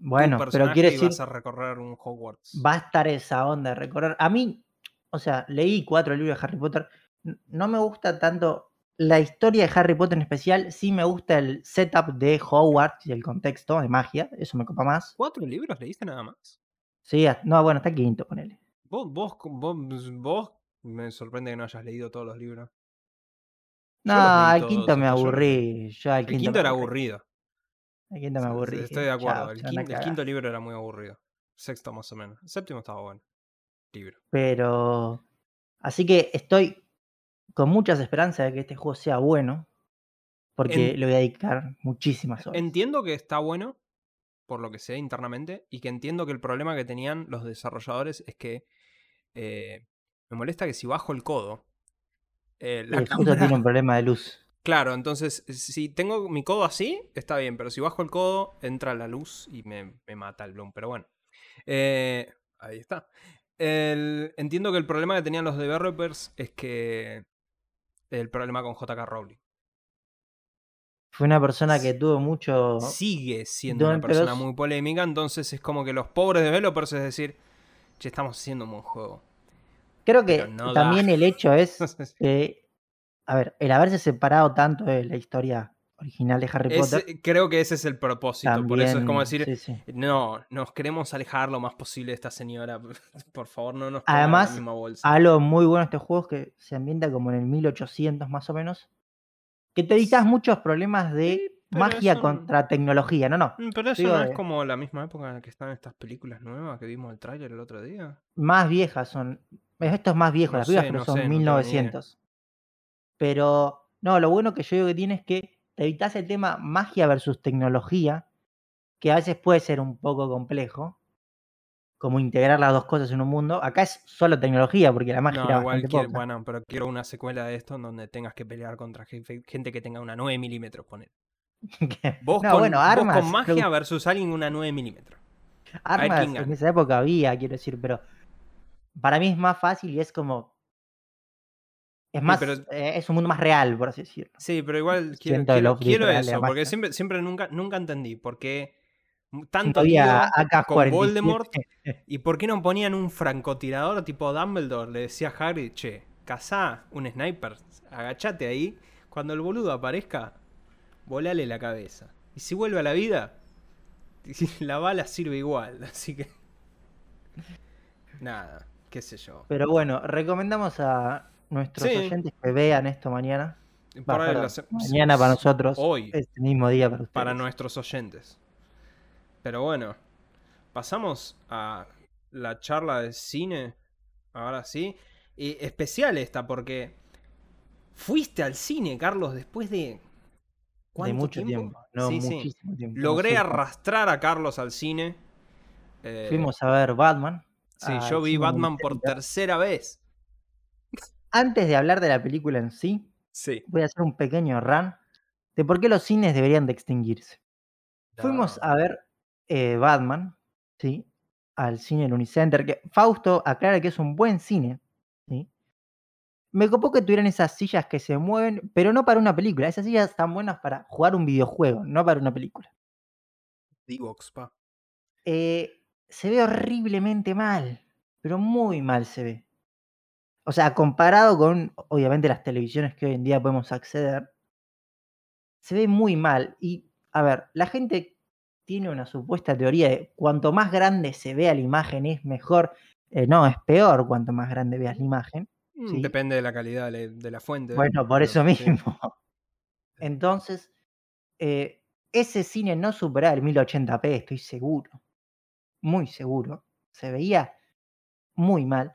bueno, pero quiere decir. Vas a recorrer un Hogwarts. Va a estar esa onda de recorrer. A mí, o sea, leí cuatro libros de Harry Potter. No me gusta tanto la historia de Harry Potter en especial. Sí me gusta el setup de Hogwarts y el contexto de magia. Eso me copa más. ¿Cuatro libros leíste nada más? Sí, no, bueno, está quinto, ponele. Vos, vos, vos, vos me sorprende que no hayas leído todos los libros. No, el quinto me aburrí. el, quinto era aburrido. El quinto me aburrí. Estoy de acuerdo. el, quinto, libro era muy aburrido. Sexto más o menos. El séptimo estaba bueno. Libro. Pero. Así que estoy con muchas esperanzas de que este juego sea bueno. Porque le voy a dedicar muchísimas horas. Entiendo que está bueno, por lo que sé internamente, y que entiendo que el problema que tenían los desarrolladores es que eh, me molesta que si bajo el codo. Eh, la cámara... tiene un problema de luz. Claro, entonces si tengo mi codo así, está bien, pero si bajo el codo, entra la luz y me, mata el Bloom. Pero bueno, Eh, ahí está. entiendo que el problema que tenían los developers es que el problema con JK Rowling. Fue una persona que tuvo mucho. Sigue siendo una persona muy polémica, entonces es como que los pobres developers, es decir, che, estamos haciendo un buen juego. Creo que también el hecho es que, a ver, el haberse separado tanto de la historia original de Harry Potter. Creo que ese es el propósito. por eso es como decir, no, nos queremos alejar lo más posible de esta señora. Por favor, no nos Además, la misma bolsa. algo muy bueno de este juego es que se ambienta como en el 1800 más o menos. Que te evitas muchos problemas de magia contra tecnología, no, no. Mm, pero eso no es como la misma época en la que están estas películas nuevas que vimos el tráiler el otro día. Más viejas son. Esto es más viejo, las viejas, pero son 1900. Pero, no, lo bueno que yo digo que tiene es que te evitas el tema magia versus tecnología, que a veces puede ser un poco complejo, como integrar las dos cosas en un mundo. Acá es solo tecnología, porque la magia no, igual quiero, Bueno, pero quiero una secuela de esto en donde tengas que pelear contra gente que tenga una 9 milímetros, poner. vos, con, bueno, armas, con magia versus alguien una 9 milímetros. Armas en esa época había, quiero decir, pero para mí es más fácil y es como es más, eh, es un mundo más real, por así decirlo. Sí, pero igual quiero, quiero, eso, porque siempre, siempre nunca, nunca entendí por qué tanto con Voldemort y por qué no ponían un francotirador tipo Dumbledore. Le decía a Harry, che, cazá un sniper, agachate ahí. Cuando el boludo aparezca, volale la cabeza. Y si vuelve a la vida, la bala sirve igual. Así que. Nada, qué sé yo. Pero bueno, recomendamos a nuestros oyentes que vean esto mañana. Para mañana para nosotros. Hoy. Este mismo día para ustedes. Para nuestros oyentes. Pero bueno, pasamos a la charla de cine. Ahora sí. Y especial esta porque fuiste al cine, Carlos, después de... ¿cuánto mucho tiempo. No, muchísimo tiempo. Logré arrastrar a Carlos al cine. Eh, Fuimos a ver Batman. Sí, yo vi Batman por tercera vez. Antes de hablar de la película en sí, voy a hacer un pequeño run de por qué los cines deberían de extinguirse. Fuimos a ver eh, Batman, ¿sí? Al cine en Unicenter, que Fausto aclara que es un buen cine, ¿sí? Me copó que tuvieran esas sillas que se mueven, pero no para una película. Esas sillas están buenas para jugar un videojuego, no para una película. Divox, pa. Eh, se ve horriblemente mal, pero muy mal se ve. O sea, comparado con, obviamente, las televisiones que hoy en día podemos acceder, se ve muy mal. Y, a ver, la gente tiene una supuesta teoría de cuanto más grande se vea la imagen es mejor. Eh, no, es peor cuanto más grande veas la imagen. Mm, depende de la calidad de la fuente. Bueno, por eso mismo. Entonces, eh, ese cine no superaba el 1080p, estoy seguro. Muy seguro. Se veía muy mal.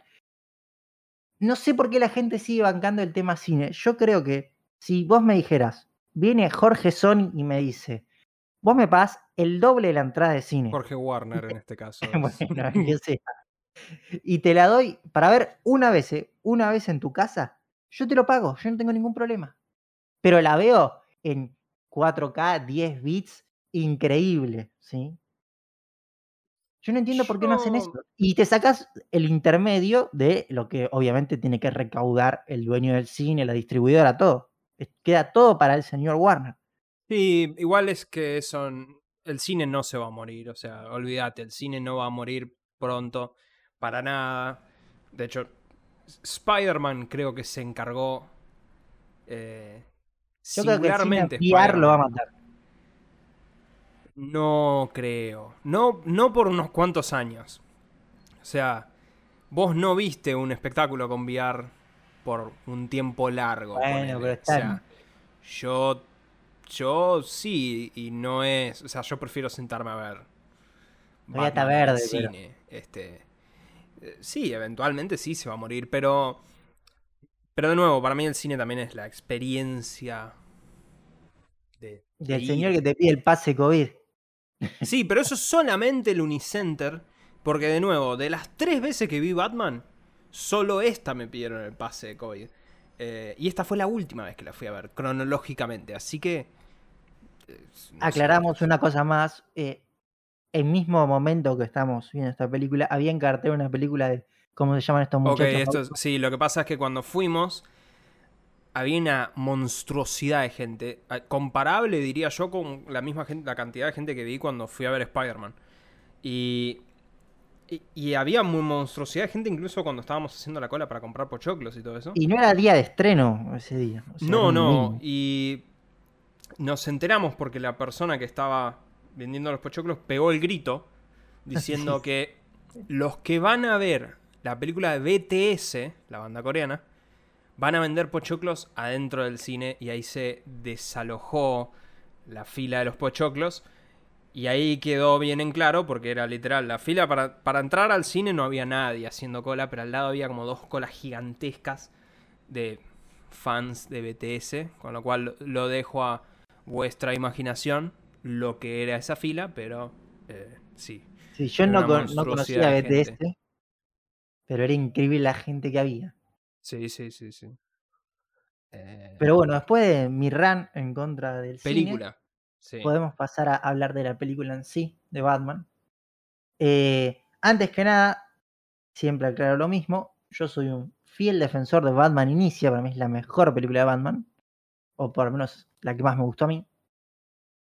No sé por qué la gente sigue bancando el tema cine. Yo creo que si vos me dijeras, viene Jorge Sony y me dice, vos me pagás el doble de la entrada de cine. Jorge Warner en este caso. bueno. Y te la doy para ver una vez, eh, una vez en tu casa, yo te lo pago, yo no tengo ningún problema. Pero la veo en 4K, 10 bits, increíble, ¿sí? Yo no entiendo por qué no hacen eso. Y te sacas el intermedio de lo que obviamente tiene que recaudar el dueño del cine, la distribuidora, todo. Queda todo para el señor Warner. Sí, igual es que son. El cine no se va a morir, o sea, olvídate, el cine no va a morir pronto, para nada. De hecho, Spider-Man creo que se encargó. Eh, Yo creo que el lo va a matar. No creo. No, no por unos cuantos años. O sea, vos no viste un espectáculo con VR por un tiempo largo. Bueno, pero está... O sea, yo, yo sí, y no es. O sea, yo prefiero sentarme a ver. Batman verde. Cine. Este, eh, sí, eventualmente sí se va a morir, pero. Pero de nuevo, para mí el cine también es la experiencia de, del señor que te pide el pase COVID. Sí, pero eso es solamente el Unicenter. Porque de nuevo, de las tres veces que vi Batman, solo esta me pidieron el pase de COVID. Eh, y esta fue la última vez que la fui a ver, cronológicamente. Así que. Eh, Aclaramos una cosa más. Eh, el mismo momento que estamos viendo esta película, había en cartel una película de. ¿Cómo se llaman estos muchachos? Ok, sí, lo que pasa es que cuando fuimos. Había una monstruosidad de gente. Ah, comparable, diría yo, con la misma gente, la cantidad de gente que vi cuando fui a ver Spider-Man. Y y, había muy monstruosidad de gente incluso cuando estábamos haciendo la cola para comprar pochoclos y todo eso. Y no era día de estreno ese día. no, no. Y nos enteramos porque la persona que estaba vendiendo los pochoclos pegó el grito diciendo que los que van a ver la película de BTS, la banda coreana, van a vender pochoclos adentro del cine y ahí se desalojó la fila de los pochoclos y ahí quedó bien en claro, porque era literal, la fila para, para, entrar al cine no había nadie haciendo cola, pero al lado había como dos colas gigantescas de fans de BTS, con lo cual lo dejo a vuestra imaginación lo que era esa fila, pero eh, sí. Sí, yo no, conocía a BTS, pero era increíble la gente que había. Sí, sí, sí, sí. Pero bueno, después de mi run en contra del película podemos pasar a hablar de la película en sí, de Batman. Eh, antes que nada, siempre aclaro lo mismo, yo soy un fiel defensor de Batman Inicia, para mí es la mejor película de Batman, o por lo menos la que más me gustó a mí.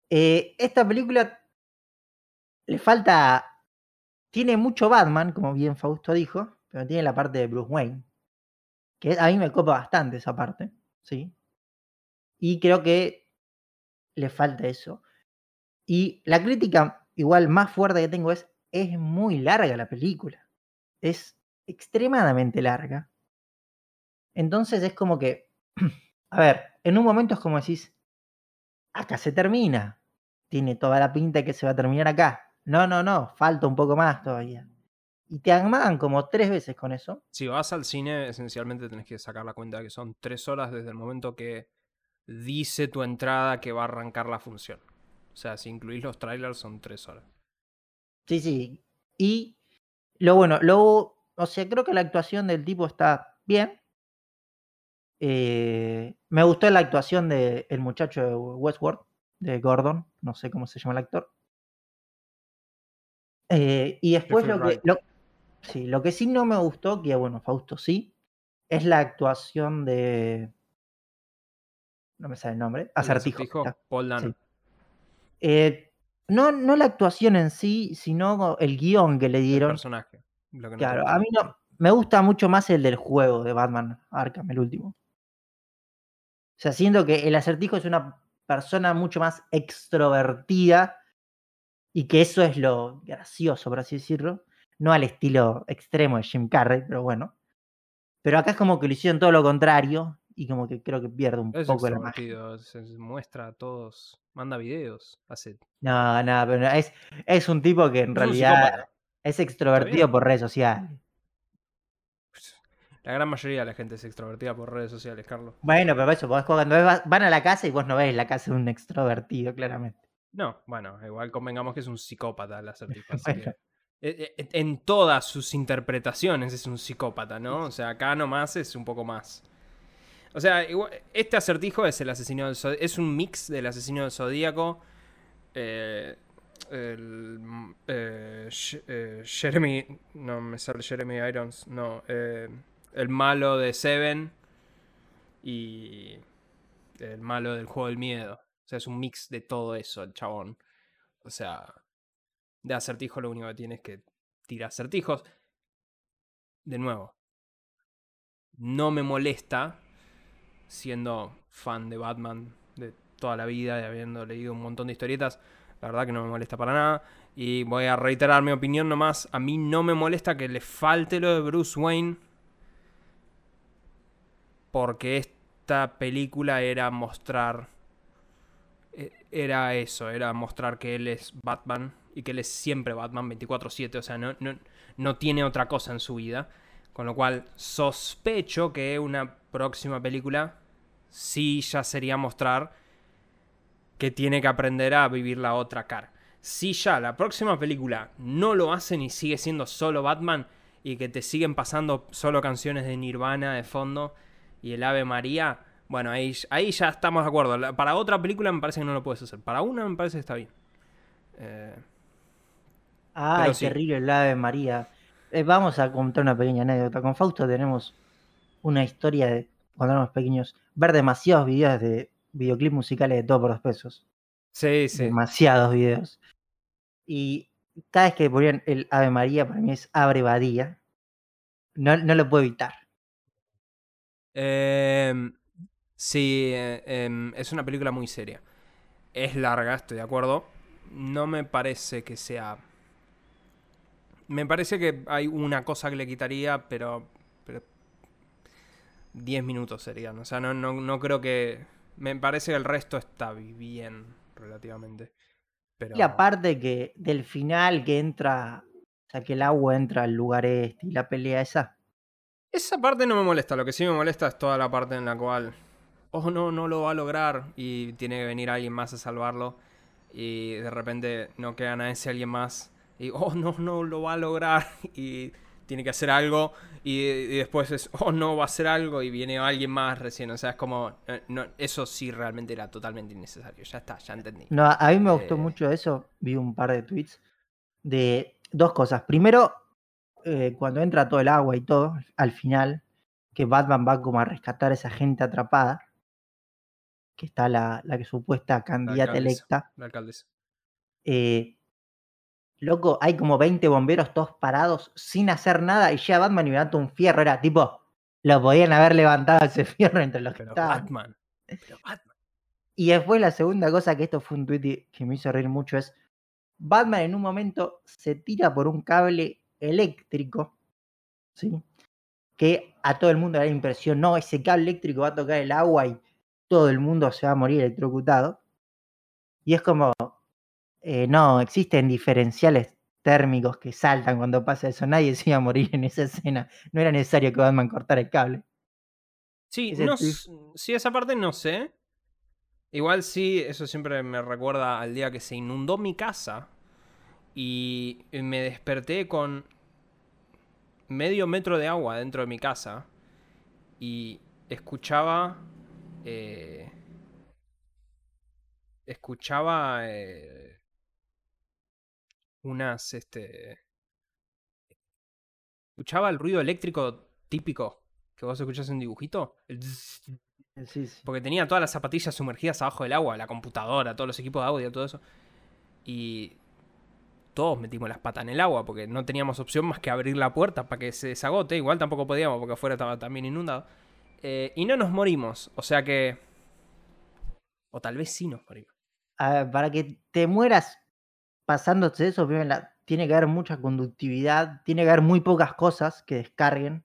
Eh, esta película le falta, tiene mucho Batman, como bien Fausto dijo, pero tiene la parte de Bruce Wayne, a mí me copa bastante esa parte, ¿sí? Y creo que le falta eso. Y la crítica igual más fuerte que tengo es, es muy larga la película. Es extremadamente larga. Entonces es como que, a ver, en un momento es como decís, acá se termina. Tiene toda la pinta que se va a terminar acá. No, no, no, falta un poco más todavía. Y te amagan como tres veces con eso. Si vas al cine, esencialmente tenés que sacar la cuenta de que son tres horas desde el momento que dice tu entrada que va a arrancar la función. O sea, si incluís los trailers son tres horas. Sí, sí. Y lo bueno, luego, o sea, creo que la actuación del tipo está bien. Eh, me gustó la actuación del el muchacho de Westworld, de Gordon, no sé cómo se llama el actor. Eh, y después lo que, sí, lo que sí no me gustó, que bueno, Fausto sí, es la actuación de, no me sale el nombre, Acertijo. Paul eh, no, no la actuación en sí, sino el guion que le dieron. El personaje. claro, a mí no. Me gusta mucho más el del juego de Batman Arkham, el último. O sea, siento que el acertijo es una persona mucho más extrovertida y que eso es lo gracioso, por así decirlo. No al estilo extremo de Jim Carrey, pero bueno. Pero acá es como que lo hicieron todo lo contrario y como que creo que pierde un poco la magia. Se muestra a todos, manda videos, hace... No, no, pero es, es un tipo que en realidad es extrovertido por redes sociales. La gran mayoría de la gente es extrovertida por redes sociales, Carlos. Bueno, pero eso, cuando van a la casa y vos no ves la casa de un extrovertido, claramente. No, bueno, igual convengamos que es un psicópata la e, e, En todas sus interpretaciones es un psicópata, ¿no? O sea, acá nomás es un poco más. O sea, este acertijo es el asesino del Zodíaco. Es un mix del asesino del Zodíaco. Eh, el, eh, eh, Jeremy. No me sale Jeremy Irons. No. el malo de Seven. Y. El malo del juego del miedo. O sea, es un mix de todo eso, el chabón. O sea. De acertijo lo único que tiene es que tira acertijos. De nuevo. No me molesta siendo fan de Batman de toda la vida y habiendo leído un montón de historietas, la verdad que no me molesta para nada. Y voy a reiterar mi opinión nomás. A mí no me molesta que le falte lo de Bruce Wayne. Porque esta película era mostrar. E, era eso, era mostrar que él es Batman. Y que él es siempre Batman 24-7. O sea, no, no, no tiene otra cosa en su vida. Con lo cual sospecho que una próxima película sí ya sería mostrar que tiene que aprender a vivir la otra cara. Si ya la próxima película no lo hacen y sigue siendo solo Batman y que te siguen pasando solo canciones de Nirvana de fondo y el Ave María, bueno, ahí, ahí ya estamos de acuerdo. Para otra película me parece que no lo puedes hacer. Para una me parece que está bien. Eh, Ay, terrible el ave María. Eh, vamos a contar una pequeña anécdota. Con Fausto tenemos una historia de cuando éramos pequeños, ver demasiados videos de videoclips musicales de todo por dos pesos. Sí, sí. Demasiados videos. Y cada vez que ponían el Ave María, para mí es Abre Badía. No, no lo puedo evitar. Em, sí, eh, em, es una película muy seria. Es larga, estoy de acuerdo. No me parece que sea me parece que hay una cosa que le quitaría, pero. pero 10 minutos serían. O sea, no, no, no creo que. Me parece que el resto está bien, relativamente. Pero... Y aparte que del final que entra. O sea, que el agua entra al lugar este y la pelea esa. Esa parte no me molesta. Lo que sí me molesta es toda la parte en la cual. Oh, no, no lo va a lograr. Y tiene que venir alguien más a salvarlo. Y de repente no queda a ese alguien más y oh no, no lo va a lograr y tiene que hacer algo y, después es oh no va a hacer algo y viene alguien más recién, o sea, es como eh, no, eso sí realmente era totalmente innecesario, ya está, ya entendí. No, a mí me gustó eh, mucho eso, vi un par de tweets de dos cosas. Primero, eh, cuando entra todo el agua y todo, al final, que Batman va como a rescatar a esa gente atrapada, que está la, la que supuesta candidata electa. La alcaldesa. Eh, Loco, hay como 20 bomberos todos parados sin hacer nada y ya Batman y levanta un fierro. Era tipo, lo podían haber levantado ese fierro entre los que estaban. Batman. Pero Batman. Y después la segunda cosa que esto fue un tweet que me hizo reír mucho es Batman en un momento se tira por un cable eléctrico, ¿sí? Que a todo el mundo le da la impresión, no, ese cable eléctrico va a tocar el agua y todo el mundo se va a morir electrocutado. Y es como, eh, no, existen diferenciales térmicos que saltan cuando pasa eso. Nadie se iba a morir en esa escena. No era necesario que Batman cortara el cable. Sí, no, sí, esa parte no sé. Igual sí, eso siempre me recuerda al día que se inundó mi casa y me desperté con medio metro de agua dentro de mi casa y escuchaba... Eh, escuchaba... Eh, unas, este... Escuchaba el ruido eléctrico típico que vos escuchás en un dibujito. Eh, porque tenía todas las zapatillas sumergidas abajo del agua, la computadora, todos los equipos de audio, todo eso. Y todos metimos las patas en el agua porque no teníamos opción más que abrir la puerta para que se desagote. Igual tampoco podíamos porque afuera estaba también inundado. Eh, y no nos morimos, o sea que... O tal vez sí nos morimos. A ver, para que te mueras pasándose eso, tiene que haber mucha conductividad, tiene que haber muy pocas cosas que descarguen.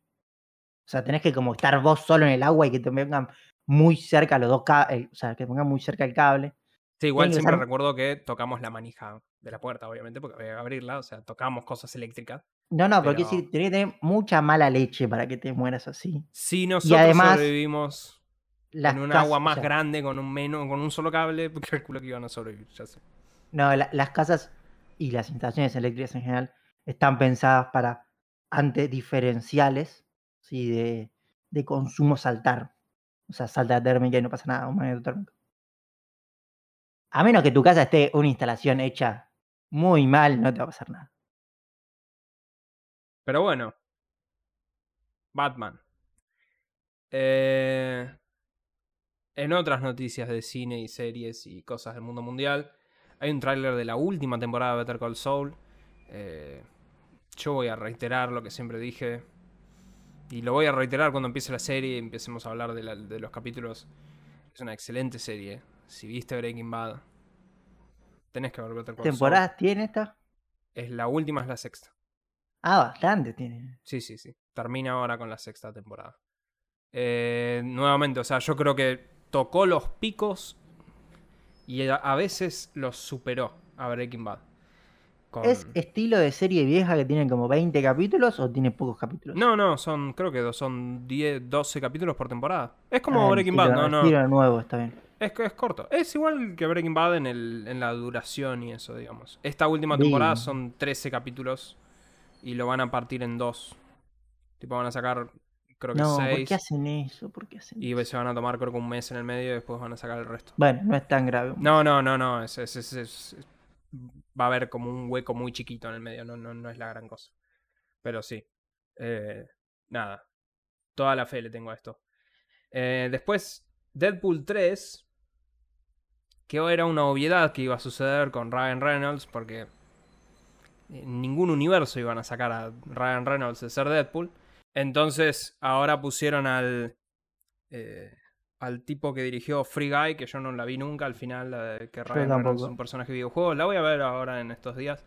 O sea, tenés que como estar vos solo en el agua y que te pongan muy cerca los dos cables, o sea, que pongan muy cerca el cable. Sí, igual siempre recuerdo que tocamos la manija de la puerta, obviamente, porque había que abrirla, o sea, tocamos cosas eléctricas. No, no, porque sí, tenés que tener mucha mala leche para que te mueras así. Si nosotros y además, sobrevivimos en un agua más grande con un menos, con un solo cable, calculo que iban a sobrevivir, ya sé. No, las casas y las instalaciones eléctricas en general están pensadas para ante diferenciales ¿sí? de, de consumo saltar. O sea, salta térmica y no pasa nada, un magneto térmico. A menos que tu casa esté una instalación hecha muy mal, no te va a pasar nada. Pero bueno. Batman. Eh, en otras noticias de cine y series y cosas del mundo mundial, hay un tráiler de la última temporada de Better Call Saul. Eh, yo voy a reiterar lo que siempre dije. Y lo voy a reiterar cuando empiece la serie y empecemos a hablar de, los capítulos. Es una excelente serie. Si viste Breaking Bad, tenés que ver Better Call ¿Temporadas tiene esta? Es la última, es la sexta. Ah, bastante tiene. Sí, sí, sí. Termina ahora con la sexta temporada. Eh, nuevamente, o sea, yo creo que tocó los picos y a veces los superó a Breaking Bad. ¿Es estilo de serie vieja que tiene como 20 capítulos o tiene pocos capítulos? No, no, son, creo que son 10, 12 capítulos por temporada. Es como ah, Breaking Bad, no, no. Nuevo, está bien. Es, es corto. Es igual que Breaking Bad en, el, en la duración y eso, digamos. Esta última temporada son 13 capítulos y lo van a partir en dos. Tipo, van a sacar creo que no, ¿por qué hacen eso? ¿Por qué hacen y se van a tomar creo que un mes en el medio y después van a sacar el resto. Bueno, no es tan grave. No, no, no, no, es, es, es, va a haber como un hueco muy chiquito en el medio, no, no, no es la gran cosa. Pero sí. Eh, nada. Toda la fe le tengo a esto. Eh, después, Deadpool 3. Que era una obviedad que iba a suceder con Ryan Reynolds. Porque en ningún universo iban a sacar a Ryan Reynolds de ser Deadpool. Entonces, ahora pusieron al. Eh, al tipo que dirigió Free Guy, que yo no la vi nunca al final, la de que Ryan Reynolds es un personaje de videojuegos. La voy a ver ahora en estos días.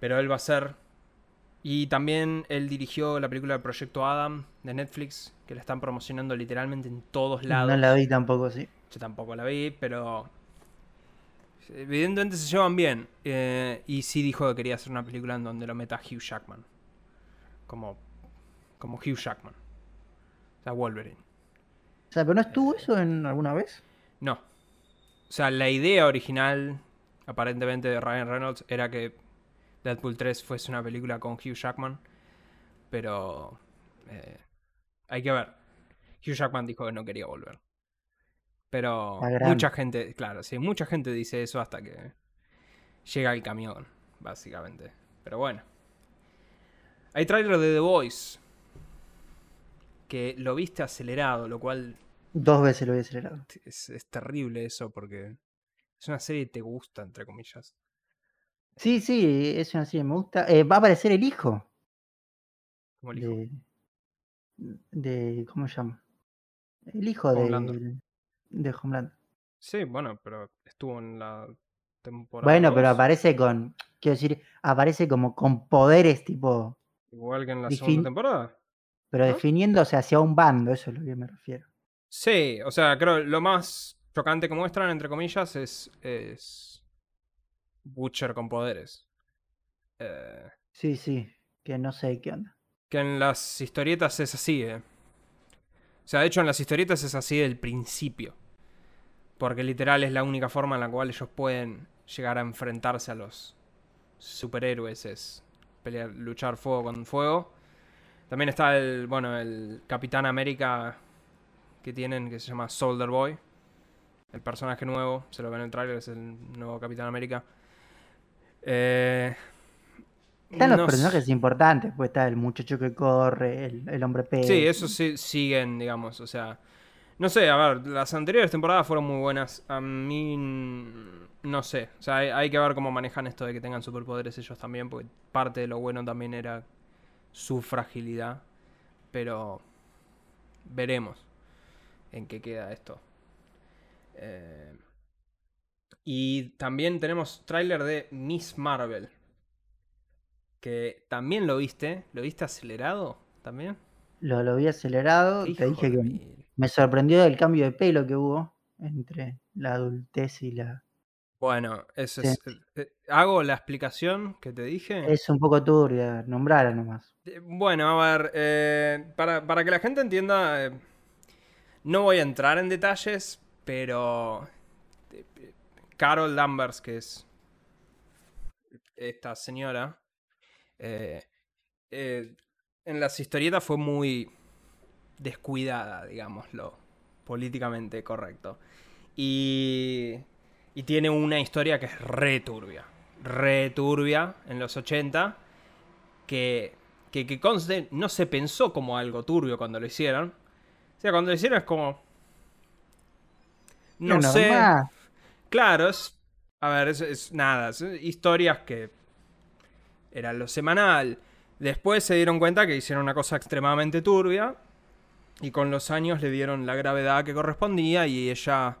Pero él va a ser y también él dirigió la película de Proyecto Adam de Netflix, que la están promocionando literalmente en todos lados. No la vi tampoco, sí. Yo tampoco la vi, pero evidentemente se llevan bien. Eh, y sí dijo que quería hacer una película en donde lo meta Hugh Jackman. Como, como Hugh Jackman. O sea, Wolverine. O sea, ¿pero no estuvo eso en alguna vez? No. O sea, la idea original, aparentemente, de Ryan Reynolds era que Deadpool 3 fuese una película con Hugh Jackman. Pero eh, hay que ver. Hugh Jackman dijo que no quería volver. Pero mucha gente, claro, sí, mucha gente dice eso hasta que llega el camión, básicamente. Pero bueno. Hay trailer de The Voice. Que lo viste acelerado, lo cual. Dos veces lo vi acelerado. Es, es terrible eso porque es una serie que te gusta, entre comillas. Sí, sí, es una serie me gusta. Eh, va a aparecer el hijo. ¿Cómo el hijo? De, ¿Cómo se llama? El hijo de, de Homeland. Sí, bueno, pero estuvo en la temporada. Bueno, pero aparece con. Quiero decir, aparece como con poderes tipo. Igual que en la segunda temporada. Pero definiéndose hacia un bando, eso es lo que me refiero. Sí, o sea, creo lo más chocante que muestran, entre comillas, es, es Butcher con poderes. Eh, sí, sí, que no sé qué onda. Que en las historietas es así, eh. O sea, de hecho en las historietas es así del principio. Porque literal es la única forma en la cual ellos pueden llegar a enfrentarse a los superhéroes. Es pelear, luchar fuego con fuego. También está el, bueno, el Capitán América que tienen, que se llama Soldier Boy. El personaje nuevo, se lo ven en el trailer, es el nuevo Capitán América. Eh, Están los personajes importantes, pues está el muchacho que corre, el, hombre pez. Sí, eso sí, siguen, digamos, o sea... No sé, a ver, las anteriores temporadas fueron muy buenas. A mí no sé. O sea, hay, que ver cómo manejan esto de que tengan superpoderes ellos también, porque parte de lo bueno también era su fragilidad. Pero veremos en qué queda esto. Eh, y también tenemos tráiler de Miss Marvel. Que también lo viste. ¿Lo viste acelerado también? Lo, lo vi acelerado. Te dije que me sorprendió el cambio de pelo que hubo entre la adultez y la. Bueno, eso es. Eh, eh, ¿Hago la explicación que te dije? Es un poco turbia, nombrarla nomás. Eh, bueno, a ver, para, para, que la gente entienda, no voy a entrar en detalles, pero Carol Danvers, que es esta señora, en las historietas fue muy descuidada, digámoslo, políticamente correcto. Y, y tiene una historia que es re turbia, re turbia en los 80, que, que, que conste, no se pensó como algo turbio cuando lo hicieron. O sea, cuando lo hicieron es como... No sé. Claro, es. A ver, es, nada. historias que. Era lo semanal. Después se dieron cuenta que hicieron una cosa extremadamente turbia. Y con los años le dieron la gravedad que correspondía. Y ella.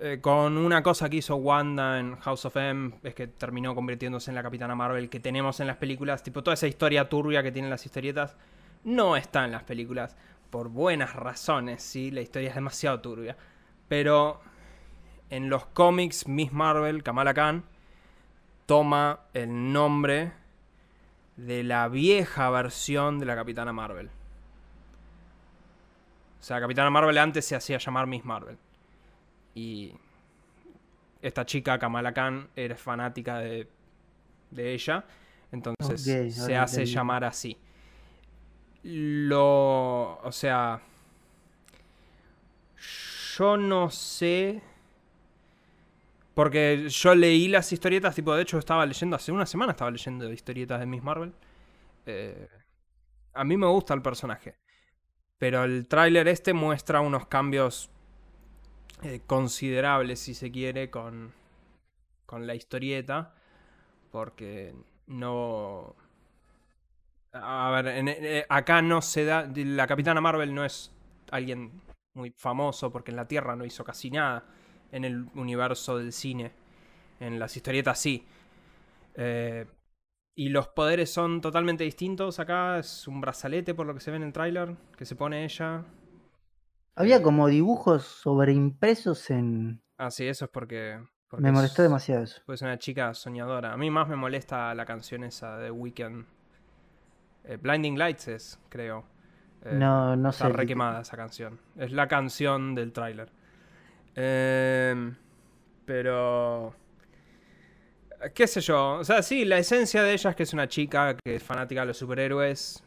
Eh, con una cosa que hizo Wanda en House of M. Es que terminó convirtiéndose en la Capitana Marvel que tenemos en las películas. Tipo, toda esa historia turbia que tienen las historietas. No está en las películas. Por buenas razones, sí. La historia es demasiado turbia. Pero en los cómics Miss Marvel, Kamala Khan, toma el nombre de la vieja versión de la Capitana Marvel. O sea, Capitana Marvel antes se hacía llamar Miss Marvel. Y esta chica, Kamala Khan, era fanática de, de ella. Entonces se hace llamar así. Lo. O sea. Yo no sé Porque yo leí las historietas, tipo, de hecho estaba leyendo, hace una semana estaba leyendo historietas de Miss Marvel. Eh, a mí me gusta el personaje. Pero el tráiler este muestra unos cambios eh, considerables, si se quiere, con, con la historieta. Porque no... A ver, eh, acá no se da... La Capitana Marvel no es alguien muy famoso porque en la Tierra no hizo casi nada en el universo del cine. En las historietas sí. Eh, y los poderes son totalmente distintos. Acá es un brazalete, por lo que se ve en el tráiler, que se pone ella. Había como dibujos sobreimpresos en. Ah, sí, eso es porque. me molestó demasiado eso. Pues una chica soñadora. A mí más me molesta la canción esa de Weekend. Eh, Blinding Lights es, creo. Eh, no, no está sé. Está re quemada esa canción. Es la canción del tráiler. Eh, pero qué sé yo, o sea, sí, la esencia de ella es que es una chica que es fanática de los superhéroes,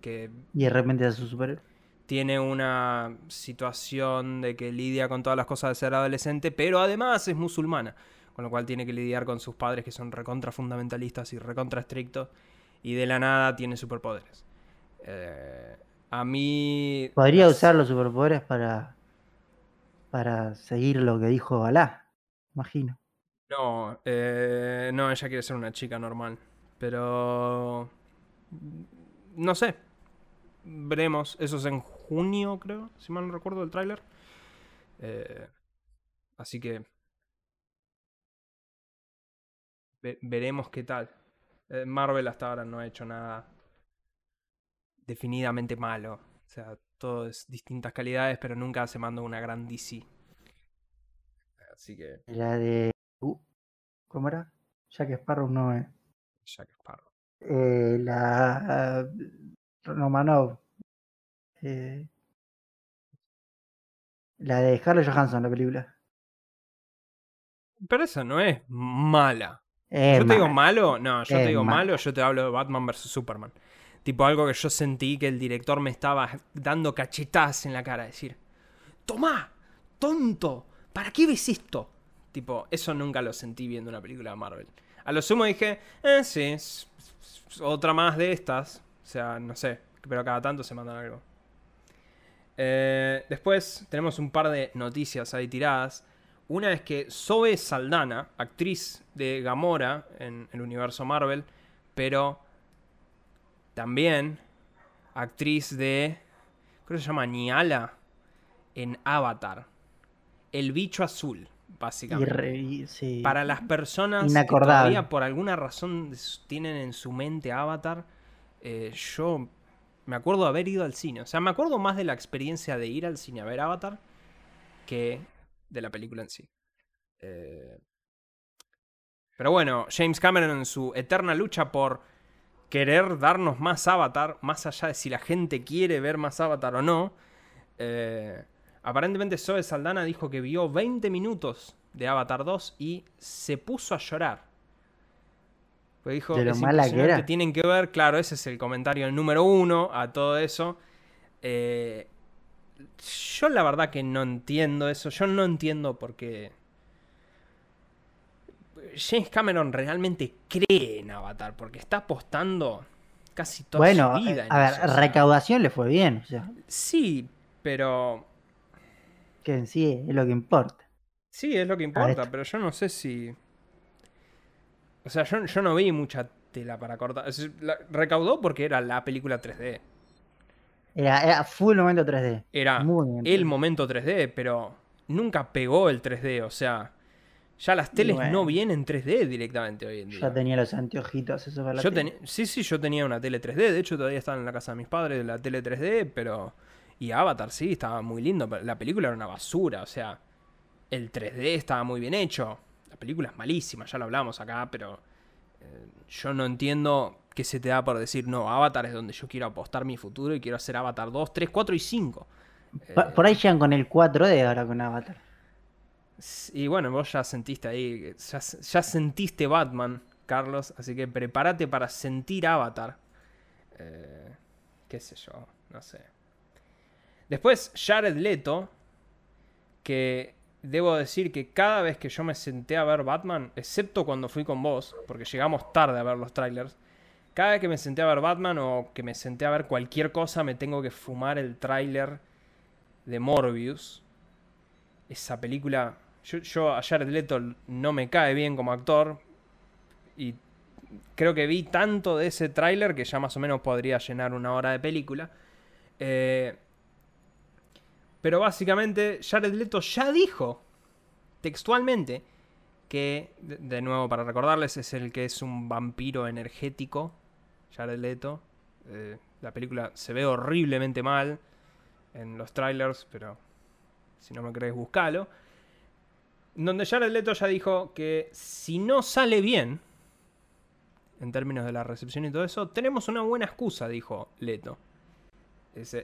que... Y de repente es su superhéroe. Tiene una situación de que lidia con todas las cosas de ser adolescente, pero además es musulmana, con lo cual tiene que lidiar con sus padres que son recontra fundamentalistas y recontra estrictos, y de la nada tiene superpoderes. Eh, a mí... Podría usar los superpoderes para... para seguir lo que dijo Alá, imagino. No, eh, no, ella quiere ser una chica normal. Pero... No sé. Veremos. Eso es en junio, creo, si mal no recuerdo el tráiler. Eh, así que... veremos qué tal. Eh, Marvel hasta ahora no ha hecho nada definidamente malo. O sea, todo es distintas calidades, pero nunca se mandó una gran DC. Así que... La de Uh, ¿Cómo era? Jack Sparrow no es. Jack Sparrow. Eh, la uh, Romanov. Eh, la de Scarlett Johansson, la película. Pero esa no es mala. yo te digo malo, no, yo te digo malo, yo te hablo de Batman vs Superman. Tipo algo que yo sentí que el director me estaba dando cachetadas en la cara, decir, ¡Tomá! ¡Tonto! ¿Para qué ves esto? Tipo, eso nunca lo sentí viendo una película de Marvel. A lo sumo dije, eh, sí, otra más de estas. O sea, no sé, pero cada tanto se mandan algo. Eh, después tenemos un par de noticias ahí tiradas. Una es que Zoe Saldana, actriz de Gamora en el universo Marvel, pero también actriz de, creo que se llama Niala, en Avatar. El bicho azul básicamente. Para las personas que todavía por alguna razón tienen en su mente Avatar, eh, yo me acuerdo de haber ido al cine. O sea, me acuerdo más de la experiencia de ir al cine a ver Avatar que de la película en sí. Eh, pero bueno, James Cameron en su eterna lucha por querer darnos más Avatar, más allá de si la gente quiere ver más Avatar o no. Eh, Aparentemente Zoe Saldana dijo que vio 20 minutos de Avatar 2 y se puso a llorar. Dijo, de mala que era. tienen que ver, claro, ese es el comentario número uno a todo eso. Eh, yo la verdad que no entiendo eso. Yo no entiendo por qué James Cameron realmente cree en Avatar, porque está apostando casi toda su vida. Eh, a ver, recaudación le fue bien. Sí, pero que en sí es lo que importa. Sí, es lo que importa, pero yo no sé si. O sea, yo, no vi mucha tela para cortar. recaudó porque era la película 3D. Era, full momento 3D. Era el momento 3D, pero nunca pegó el 3D. O sea, ya las teles no vienen 3D directamente hoy en día. Ya tenía los anteojitos, eso para la yo Sí, sí, yo tenía una tele 3D. De hecho, todavía estaba en la casa de mis padres la tele 3D, pero y Avatar, sí, estaba muy lindo. la película era una basura, o sea, el 3D estaba muy bien hecho. La película es malísima, ya lo hablamos acá, pero eh, yo no entiendo qué se te da por decir, no, Avatar es donde yo quiero apostar mi futuro y quiero hacer Avatar 2, 3, 4 y 5. Por, ahí llegan con el 4D ahora con Avatar. Y bueno, vos ya sentiste ahí, ya, ya sentiste Batman, Carlos, así que prepárate para sentir Avatar. Eh, qué sé yo, no sé. Después, Jared Leto, que debo decir que cada vez que yo me senté a ver Batman, excepto cuando fui con vos, porque llegamos tarde a ver los trailers, cada vez que me senté a ver Batman o que me senté a ver cualquier cosa, me tengo que fumar el tráiler de Morbius. Esa película, yo, yo a Jared Leto no me cae bien como actor y creo que vi tanto de ese tráiler que ya más o menos podría llenar una hora de película. Eh, pero básicamente Jared Leto ya dijo textualmente que, de nuevo para recordarles, es el que es un vampiro energético, Jared Leto. Eh, la película se ve horriblemente mal en los trailers, pero si no me crees, buscalo. Donde Jared Leto ya dijo que si no sale bien, en términos de la recepción y todo eso, tenemos una buena excusa, dijo Leto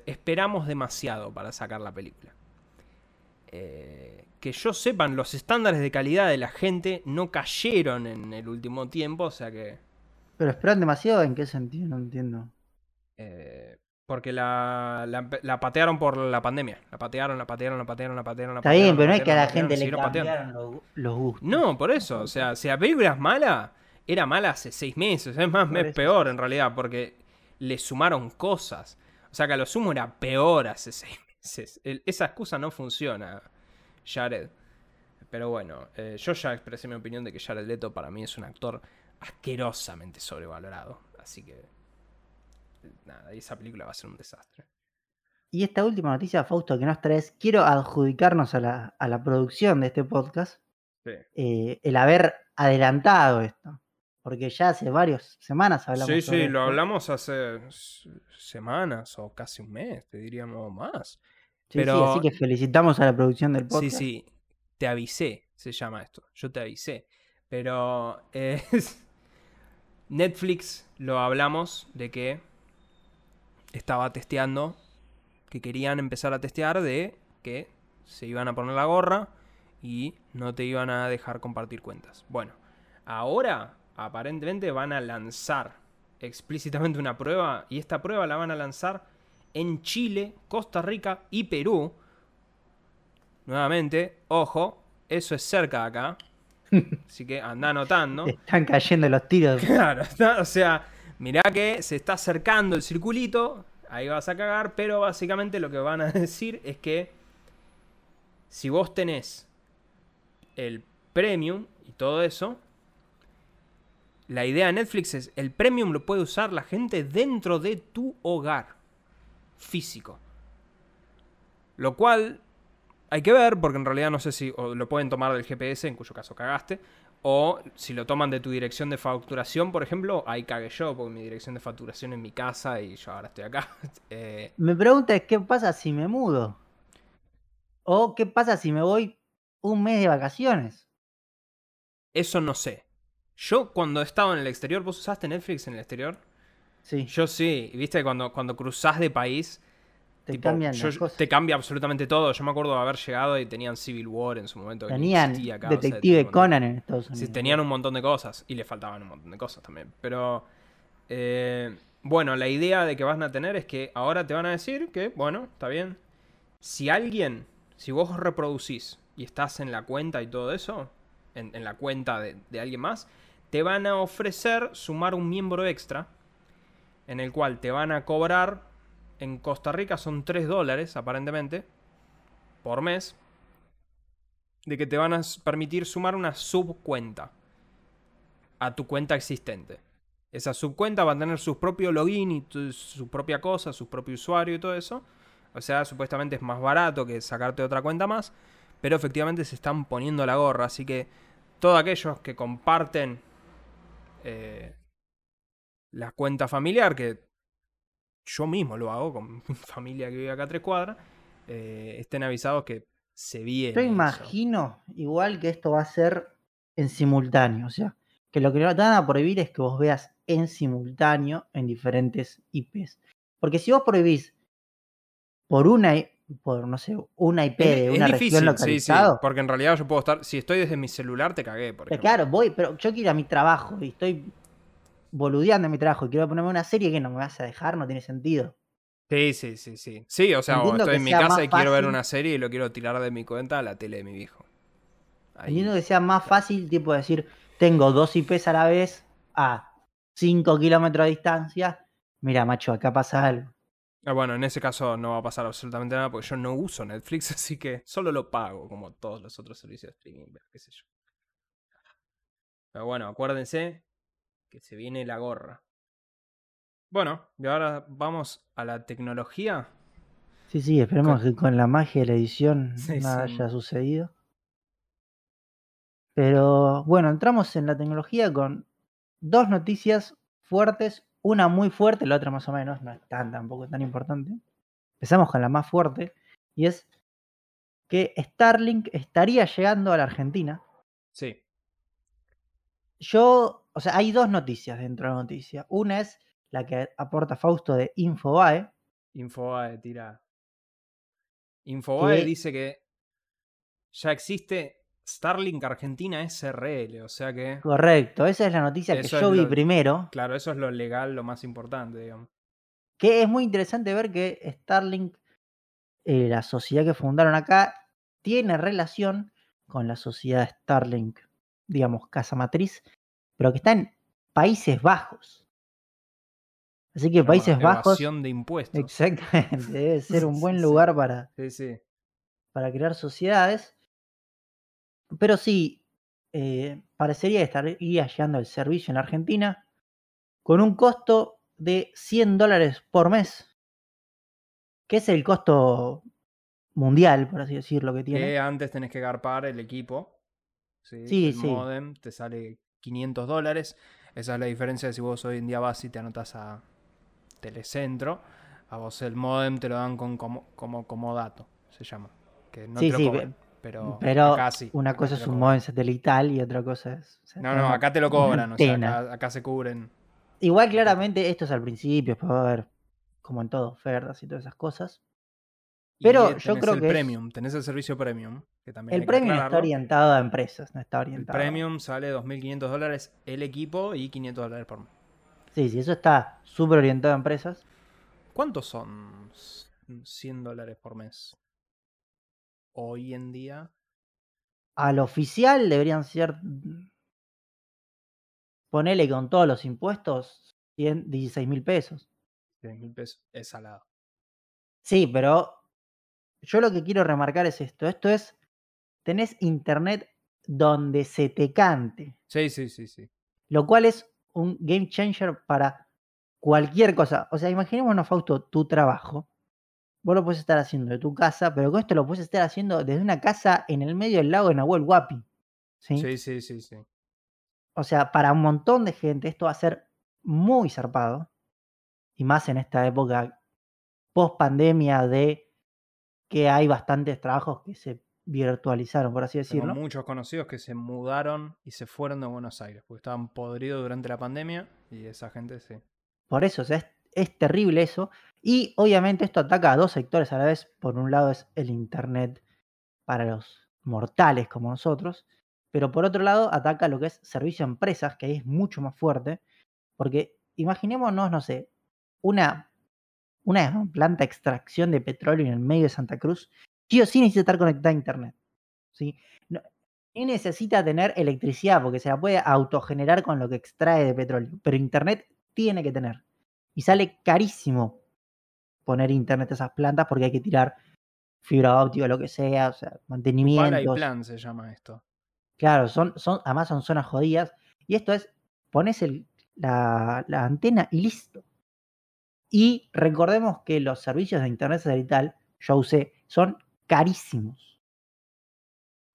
esperamos demasiado para sacar la película. Eh, que yo sepan, los estándares de calidad de la gente no cayeron en el último tiempo, o sea que... ¿Pero esperan demasiado? ¿En qué sentido? No entiendo. Eh, porque la, la, patearon por la pandemia. La patearon, la patearon, la patearon, la patearon. La Está bien, pero no es que a la gente le cambiaron los, gustos. No, por eso. O sea, si la película es mala, era mala hace seis meses. Es más, es peor en realidad, porque le sumaron cosas. O sea que a lo sumo era peor hace seis meses. esa excusa no funciona, Jared. Pero bueno, eh, yo ya expresé mi opinión de que Jared Leto para mí es un actor asquerosamente sobrevalorado. Así que. Nada, esa película va a ser un desastre. Y esta última noticia, Fausto, que nos traes, quiero adjudicarnos a la, producción de este podcast eh, el haber adelantado esto. Porque ya hace varias semanas hablamos. Sí, sí, lo hablamos hace semanas o casi un mes, te diríamos más. Sí, Pero... así que felicitamos a la producción del podcast. Sí, sí, te avisé, se llama esto. Yo te avisé. Pero Netflix lo hablamos de que estaba testeando, que querían empezar a testear de que se iban a poner la gorra y no te iban a dejar compartir cuentas. Bueno, ahora aparentemente van a lanzar explícitamente una prueba y esta prueba la van a lanzar en Chile, Costa Rica y Perú. Nuevamente, ojo, eso es cerca de acá. Así que anda anotando. Están cayendo los tiros. Claro, o sea, mirá que se está acercando el circulito, ahí vas a cagar, pero básicamente lo que van a decir es que si vos tenés el premium y todo eso, la idea de Netflix es, el premium lo puede usar la gente dentro de tu hogar físico. Lo cual hay que ver, porque en realidad no sé si lo pueden tomar del GPS, en cuyo caso cagaste, o si lo toman de tu dirección de facturación, por ejemplo, ahí cagué yo, porque mi dirección de facturación es mi casa y yo ahora estoy acá. Eh, me pregunta es qué pasa si me mudo. O qué pasa si me voy un mes de vacaciones. Eso no sé. Yo cuando he estado en el exterior, ¿vos usaste Netflix en el exterior? Sí. Yo sí, viste, cuando, cuando cruzás de país, te cambian Te cambia absolutamente todo. Yo me acuerdo de haber llegado y tenían Civil War en su momento. Tenían Detective Conan en Estados Unidos. Sí, tenían un montón de cosas y le faltaban un montón de cosas también. Pero, eh, bueno, la idea de que van a tener es que ahora te van a decir que, bueno, está bien. Si alguien, si vos reproducís y estás en la cuenta y todo eso, en, la cuenta de, de alguien más, te van a ofrecer sumar un miembro extra, en el cual te van a cobrar, en Costa Rica son 3 dólares aparentemente, por mes, de que te van a permitir sumar una subcuenta a tu cuenta existente. Esa subcuenta va a tener su propio login y su propia cosa, su propio usuario y todo eso. O sea, supuestamente es más barato que sacarte otra cuenta más. Pero efectivamente se están poniendo la gorra. Así que todos aquellos que comparten eh, la cuenta familiar, que yo mismo lo hago con mi familia que vive acá a tres cuadras, eh, estén avisados que se viene. Yo imagino igual que esto va a ser en simultáneo, o sea, que lo que no te van a prohibir es que vos veas en simultáneo en diferentes IPs. Porque si vos prohibís por una por no sé, una IP de una región localizada. porque en realidad yo puedo estar, si estoy desde mi celular te cagué, por Claro, voy, pero yo quiero ir a mi trabajo y estoy boludeando en mi trabajo y quiero ponerme una serie que no me vas a dejar, no tiene sentido. Sí, sí, sí, sí. Sí, o sea, estoy en mi casa y quiero ver una serie y lo quiero tirar de mi cuenta a la tele de mi viejo. Entiendo que sea más fácil, tipo decir, tengo dos IPs a la vez a 5 kilómetros de distancia. Mira, macho, acá pasa algo. Ah, bueno, en ese caso no va a pasar absolutamente nada porque yo no uso Netflix, así que solo lo pago como todos los otros servicios de streaming, qué sé yo. Pero bueno, acuérdense que se viene la gorra. Bueno, y ahora vamos a la tecnología. Sí, sí, esperemos que con la magia de la edición nada haya sucedido. Pero bueno, entramos en la tecnología con dos noticias fuertes, una muy fuerte, la otra más o menos, no es tan tampoco tan importante. Empezamos con la más fuerte y es que Starlink estaría llegando a la Argentina. Sí. Yo, o sea, hay dos noticias dentro de la noticia. Una es la que aporta Fausto de Infobae. Infobae, tira. Infobae dice que ya existe Starlink Argentina SRL, o sea que. Correcto, esa es la noticia que yo vi primero. Claro, eso es lo legal, lo más importante, digamos. Que es muy interesante ver que Starlink, eh, la sociedad que fundaron acá, tiene relación con la sociedad Starlink, digamos, casa matriz, pero que está en Países Bajos. Así que Países Bajos. de impuestos. Exactamente, debe ser un buen lugar para, sí, sí. para crear sociedades. Pero sí, eh, parecería estar llegando el servicio en Argentina con un costo de 100 dólares por mes, que es el costo mundial, por así decirlo, que tiene. antes tenés que garpar el equipo. Sí, el modem te sale 500 dólares. Esa es la diferencia de si vos hoy en día vas y te anotas a Telecentro. A vos el modem te lo dan con como, como, dato, se llama. Que no sí, sí, pero, pero una cosa es un modem satelital y otra cosa es... no, no, acá te lo cobran, o sea, acá, se cubren. Igual claramente esto es al principio, después va a haber, como en todo, ofertas y todas esas cosas. Pero yo creo el que... Premium, tenés el servicio Premium. Que también el Premium está orientado a empresas, no está orientado... El Premium sale 2.500 dólares el equipo y 500 dólares por mes. Sí, sí, eso está súper orientado a empresas. ¿Cuántos son 100 dólares por mes? Hoy en día? Al oficial deberían ser. Ponele con todos los impuestos 16 mil pesos. 16 mil pesos es salado. Sí, pero yo lo que quiero remarcar es esto. Esto es. Tenés internet donde se te cante. Sí, sí, sí, sí. Lo cual es un game changer para cualquier cosa. O sea, imaginémonos, Fausto, tu trabajo vos lo puedes estar haciendo de tu casa, pero con esto lo puedes estar haciendo desde una casa en el medio del lago de Nahuel Huapi. ¿sí? sí, sí, sí, sí. O sea, para un montón de gente esto va a ser muy zarpado. Y más en esta época post pandemia de que hay bastantes trabajos que se virtualizaron, por así decirlo. Tengo muchos conocidos que se mudaron y se fueron de Buenos Aires, porque estaban podridos durante la pandemia y esa gente sí. Por eso, o sea, es terrible eso. Y obviamente esto ataca a dos sectores a la vez. Por un lado es el Internet para los mortales como nosotros, pero por otro lado ataca lo que es servicio a empresas, que ahí es mucho más fuerte, porque imaginémonos, no sé, una, una planta de extracción de petróleo en el medio de Santa Cruz, sí o sí necesita estar conectada a Internet. ¿sí? y necesita tener electricidad porque se la puede autogenerar con lo que extrae de petróleo, pero Internet tiene que tener. Y sale carísimo poner internet a esas plantas porque hay que tirar fibra óptica lo que sea, o sea, mantenimiento. y plan se llama esto. Claro, son, son, además son zonas jodidas. Y esto es, pones el, la, la antena y listo. Y recordemos que los servicios de internet satelital, yo usé, son carísimos.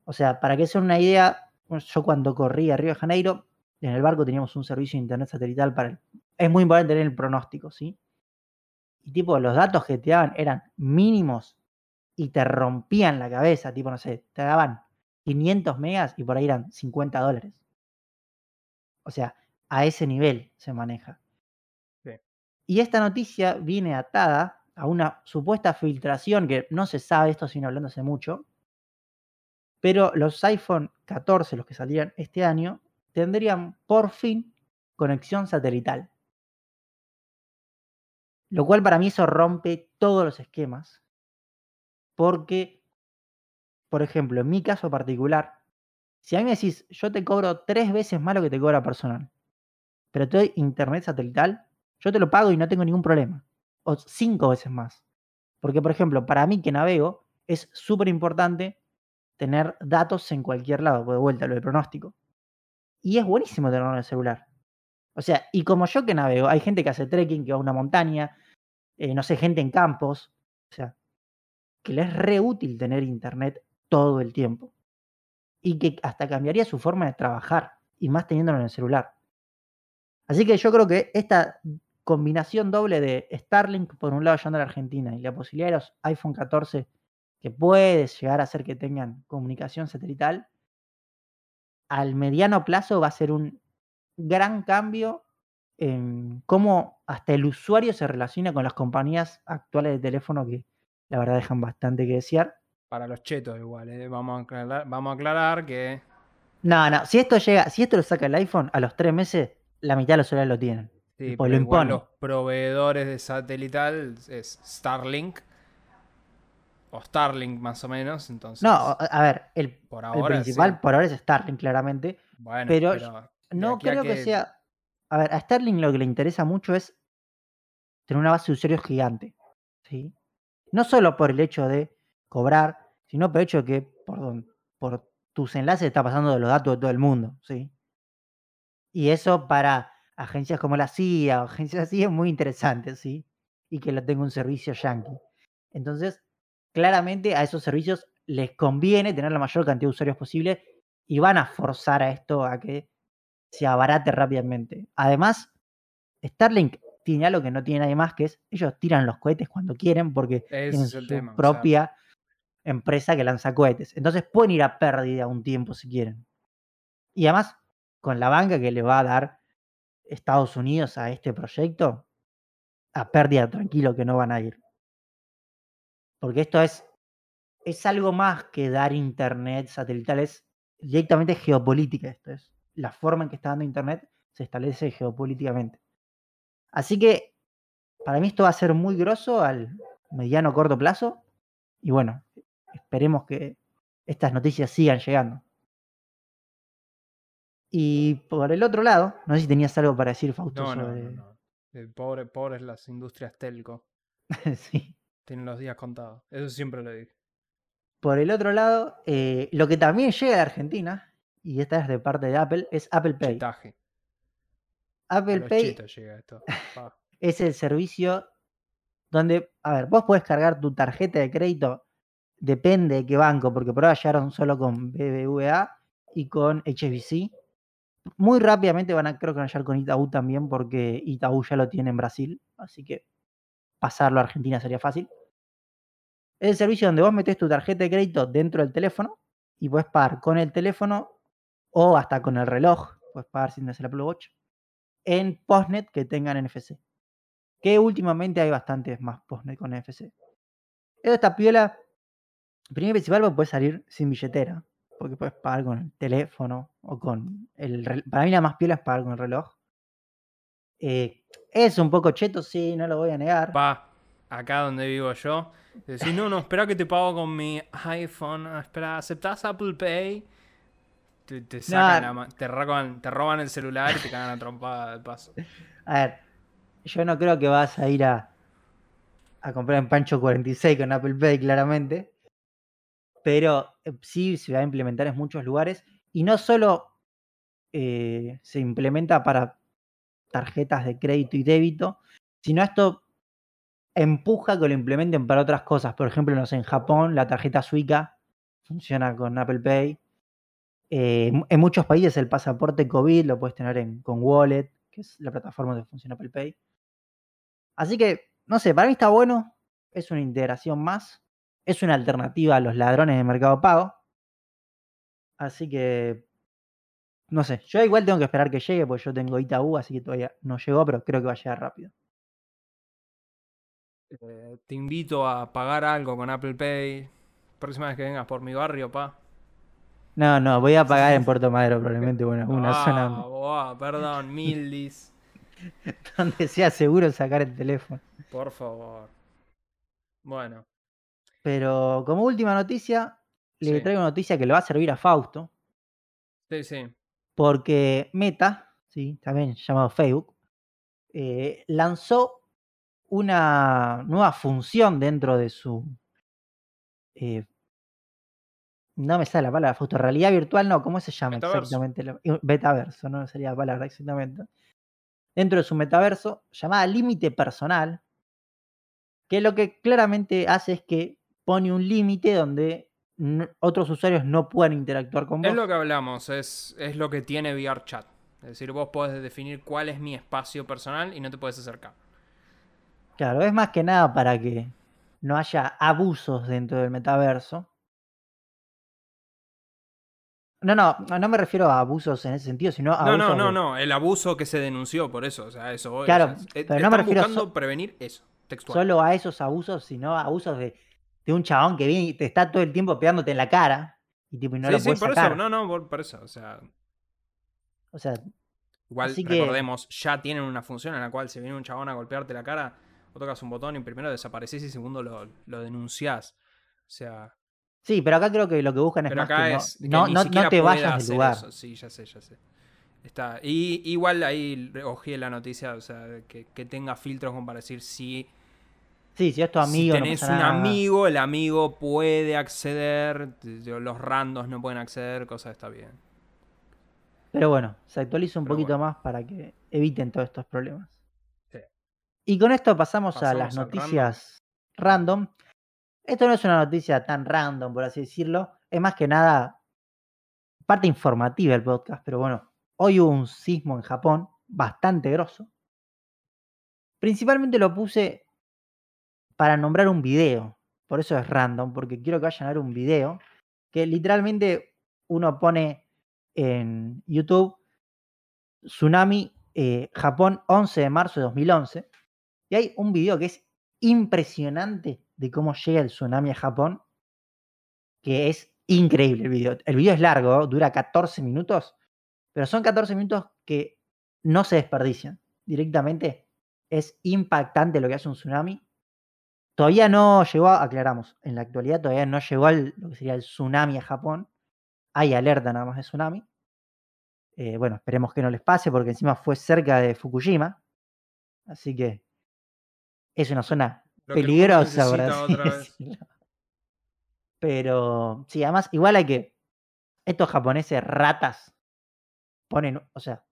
O sea, para que sea una idea, yo cuando corrí a Río de Janeiro, en el barco teníamos un servicio de internet satelital para el es muy importante tener el pronóstico, ¿sí? Y tipo, los datos que te daban eran mínimos y te rompían la cabeza, tipo, no sé, te daban 500 megas y por ahí eran 50 dólares. O sea, a ese nivel se maneja. Y esta noticia viene atada a una supuesta filtración que no se sabe, esto sin hablándose mucho, pero los iPhone 14, los que salían este año, tendrían por fin conexión satelital. Lo cual para mí eso rompe todos los esquemas. Porque, por ejemplo, en mi caso particular, Si a mí me decís, yo te cobro tres veces más lo que te cobra personal, pero te doy internet satelital, yo te lo pago y no tengo ningún problema. O cinco veces más. Porque, por ejemplo, para mí que navego, es súper importante tener datos en cualquier lado, de vuelta lo de pronóstico. Y es buenísimo tenerlo en el celular. O sea, y como yo que navego, hay gente que hace trekking, que va a una montaña, eh, no sé, gente en campos. O sea, que le es re útil tener internet todo el tiempo. Y que hasta cambiaría su forma de trabajar, y más teniéndolo en el celular. Así que yo creo que esta combinación doble de Starlink por un lado llegando a la Argentina y la posibilidad de los iPhone 14 que puede llegar a hacer que tengan comunicación satelital, al mediano plazo va a ser un gran cambio en cómo hasta el usuario se relaciona con las compañías actuales de teléfono que la verdad dejan bastante que desear. Para los chetos igual, ¿eh? vamos, a aclarar, vamos a aclarar que... No, no, si esto llega, si esto lo saca el iPhone, a los tres meses la mitad de los celulares lo tienen. Sí, pues lo igual los proveedores de satelital es Starlink o Starlink más o menos, entonces... No, a ver, el, principal por ahora es Starlink claramente, bueno, pero, no creo que... sea... A ver, a Starlink lo que le interesa mucho es tener una base de usuarios gigante, ¿sí? No solo por el hecho de cobrar, sino por el hecho de que por, por tus enlaces está pasando de los datos de todo el mundo, ¿sí? Y eso para agencias como la CIA o agencias así es muy interesante, ¿sí? Y que lo tenga un servicio yankee. Entonces, claramente a esos servicios les conviene tener la mayor cantidad de usuarios posible y van a forzar a esto a que se abarate rápidamente. Además, Starlink tiene algo que no tiene nadie más, que es ellos tiran los cohetes cuando quieren porque tienen su propia empresa que lanza cohetes. Entonces pueden ir a pérdida un tiempo si quieren. Y además, con la banca que le va a dar Estados Unidos a este proyecto, a pérdida tranquilo que no van a ir. Porque esto es, es algo más que dar internet satelital, es directamente geopolítica esto es. La forma en que está dando internet se establece geopolíticamente. Así que para mí esto va a ser muy grosso al mediano corto plazo. Y bueno, esperemos que estas noticias sigan llegando. Y por el otro lado, no sé si tenías algo para decir, Fausto. No, no, no, pobre, pobres las industrias telco. sí. Tienen los días contados. Eso siempre lo digo. Por el otro lado, eh, lo que también llega de Argentina, y esta es de parte de Apple, es Apple Pay. Apple Pay es el servicio donde, a ver, vos podés cargar tu tarjeta de crédito, depende de qué banco, porque por ahora llegaron solo con BBVA y con HSBC. Muy rápidamente van a, creo que van a llegar con Itaú también, porque Itaú ya lo tiene en Brasil, así que pasarlo a Argentina sería fácil. Es el servicio donde vos metés tu tarjeta de crédito dentro del teléfono y puedes pagar con el teléfono o hasta con el reloj, puedes pagar sin hacer la Apple Watch en Postnet que tengan NFC. Que últimamente hay bastantes más Postnet con NFC. Esta piola, primero y principal, puede salir sin billetera. Porque puedes pagar con el teléfono o con el Para mí la más piola es pagar con el reloj. Eh, es un poco cheto, sí, no lo voy a negar. Pa, acá donde vivo yo. Decís, no, no, espera que te pago con mi iPhone. Espera, ¿aceptás Apple Pay? Te, sacan te, roban, el celular y te cagan a trompada de paso. A ver, yo no creo que vas a ir a, a comprar en Pancho 46 con Apple Pay, claramente. Pero eh, sí se va a implementar en muchos lugares. Y no solo eh, se implementa para tarjetas de crédito y débito, sino esto empuja que lo implementen para otras cosas. Por ejemplo, no sé, en Japón la tarjeta Suica funciona con Apple Pay. Eh, en muchos países el pasaporte COVID lo puedes tener en, con Wallet, que es la plataforma donde funciona Apple Pay. Así que, no sé, para mí está bueno, es una integración más, es una alternativa a los ladrones de Mercado Pago. Así que, no sé, yo igual tengo que esperar que llegue, porque yo tengo Itaú, así que todavía no llegó, pero creo que va a llegar rápido. Eh, te invito a pagar algo con Apple Pay. Próxima vez que vengas por mi barrio, pa. No, no, voy a pagar en Puerto Madero probablemente una, una ah, zona. perdón, Mildis. donde sea seguro sacar el teléfono. Por favor. Bueno. Pero como última noticia, le traigo una noticia que le va a servir a Fausto. Sí, sí. Porque Meta, ¿sí? también llamado Facebook, eh, lanzó una nueva función dentro de su... Eh, no me sale la palabra, fotorrealidad virtual, no, ¿cómo se llama exactamente? Metaverso, no sería la palabra exactamente. Dentro de su metaverso, llamada límite personal, que lo que claramente hace es que pone un límite donde otros usuarios no pueden interactuar con vos. Es lo que hablamos, es, es lo que tiene VRChat. Es decir, vos podés definir cuál es mi espacio personal y no te puedes acercar. Claro, es más que nada para que no haya abusos dentro del metaverso. No, no, no me refiero a abusos en ese sentido, sino a No, no, no, no, el abuso que se denunció por eso, o sea, eso. Claro, pero no me refiero buscando prevenir eso, textual. Solo a esos abusos, sino a abusos de, de, un chabón que viene y te está todo el tiempo pegándote en la cara y tipo y no lo sí, por eso, no, no, por, eso, o sea. O sea, igual recordemos, ya tienen una función en la cual si viene un chabón a golpearte la cara, o tocas un botón y primero desapareces y segundo lo, lo denunciás. O sea. Sí, pero acá creo que lo que buscan es más que no, no, no, te vayas del lugar. Sí, ya sé, ya sé. Está. Y igual ahí ojé la noticia, o sea, que, que tenga filtros como para decir si. Sí, si es tu amigo. Si tenés un amigo, el amigo puede acceder, los randos no pueden acceder, cosa está bien. Pero bueno, se actualiza un poquito más para que eviten todos estos problemas. Y con esto pasamos, a las noticias random. Esto no es una noticia tan random, por así decirlo. Es más que nada parte informativa del podcast, pero bueno, hoy hubo un sismo en Japón bastante grosso. Principalmente lo puse para nombrar un video. Por eso es random, porque quiero que vayan a ver un video que literalmente uno pone en YouTube Tsunami eh, Japón 11 de marzo de 2011 y hay un video que es impresionante de cómo llega el tsunami a Japón, que es increíble el video. El video es largo, dura 14 minutos, pero son 14 minutos que no se desperdician. Directamente es impactante lo que hace un tsunami. Todavía no llegó, aclaramos, en la actualidad todavía no llegó al, lo que sería el tsunami a Japón. Hay alerta nada más de tsunami. Eh, bueno, esperemos que no les pase porque encima fue cerca de Fukushima. Así que es una zona peligrosa, por Pero sí, además, igual hay que. Estos japoneses ratas ponen. O sea,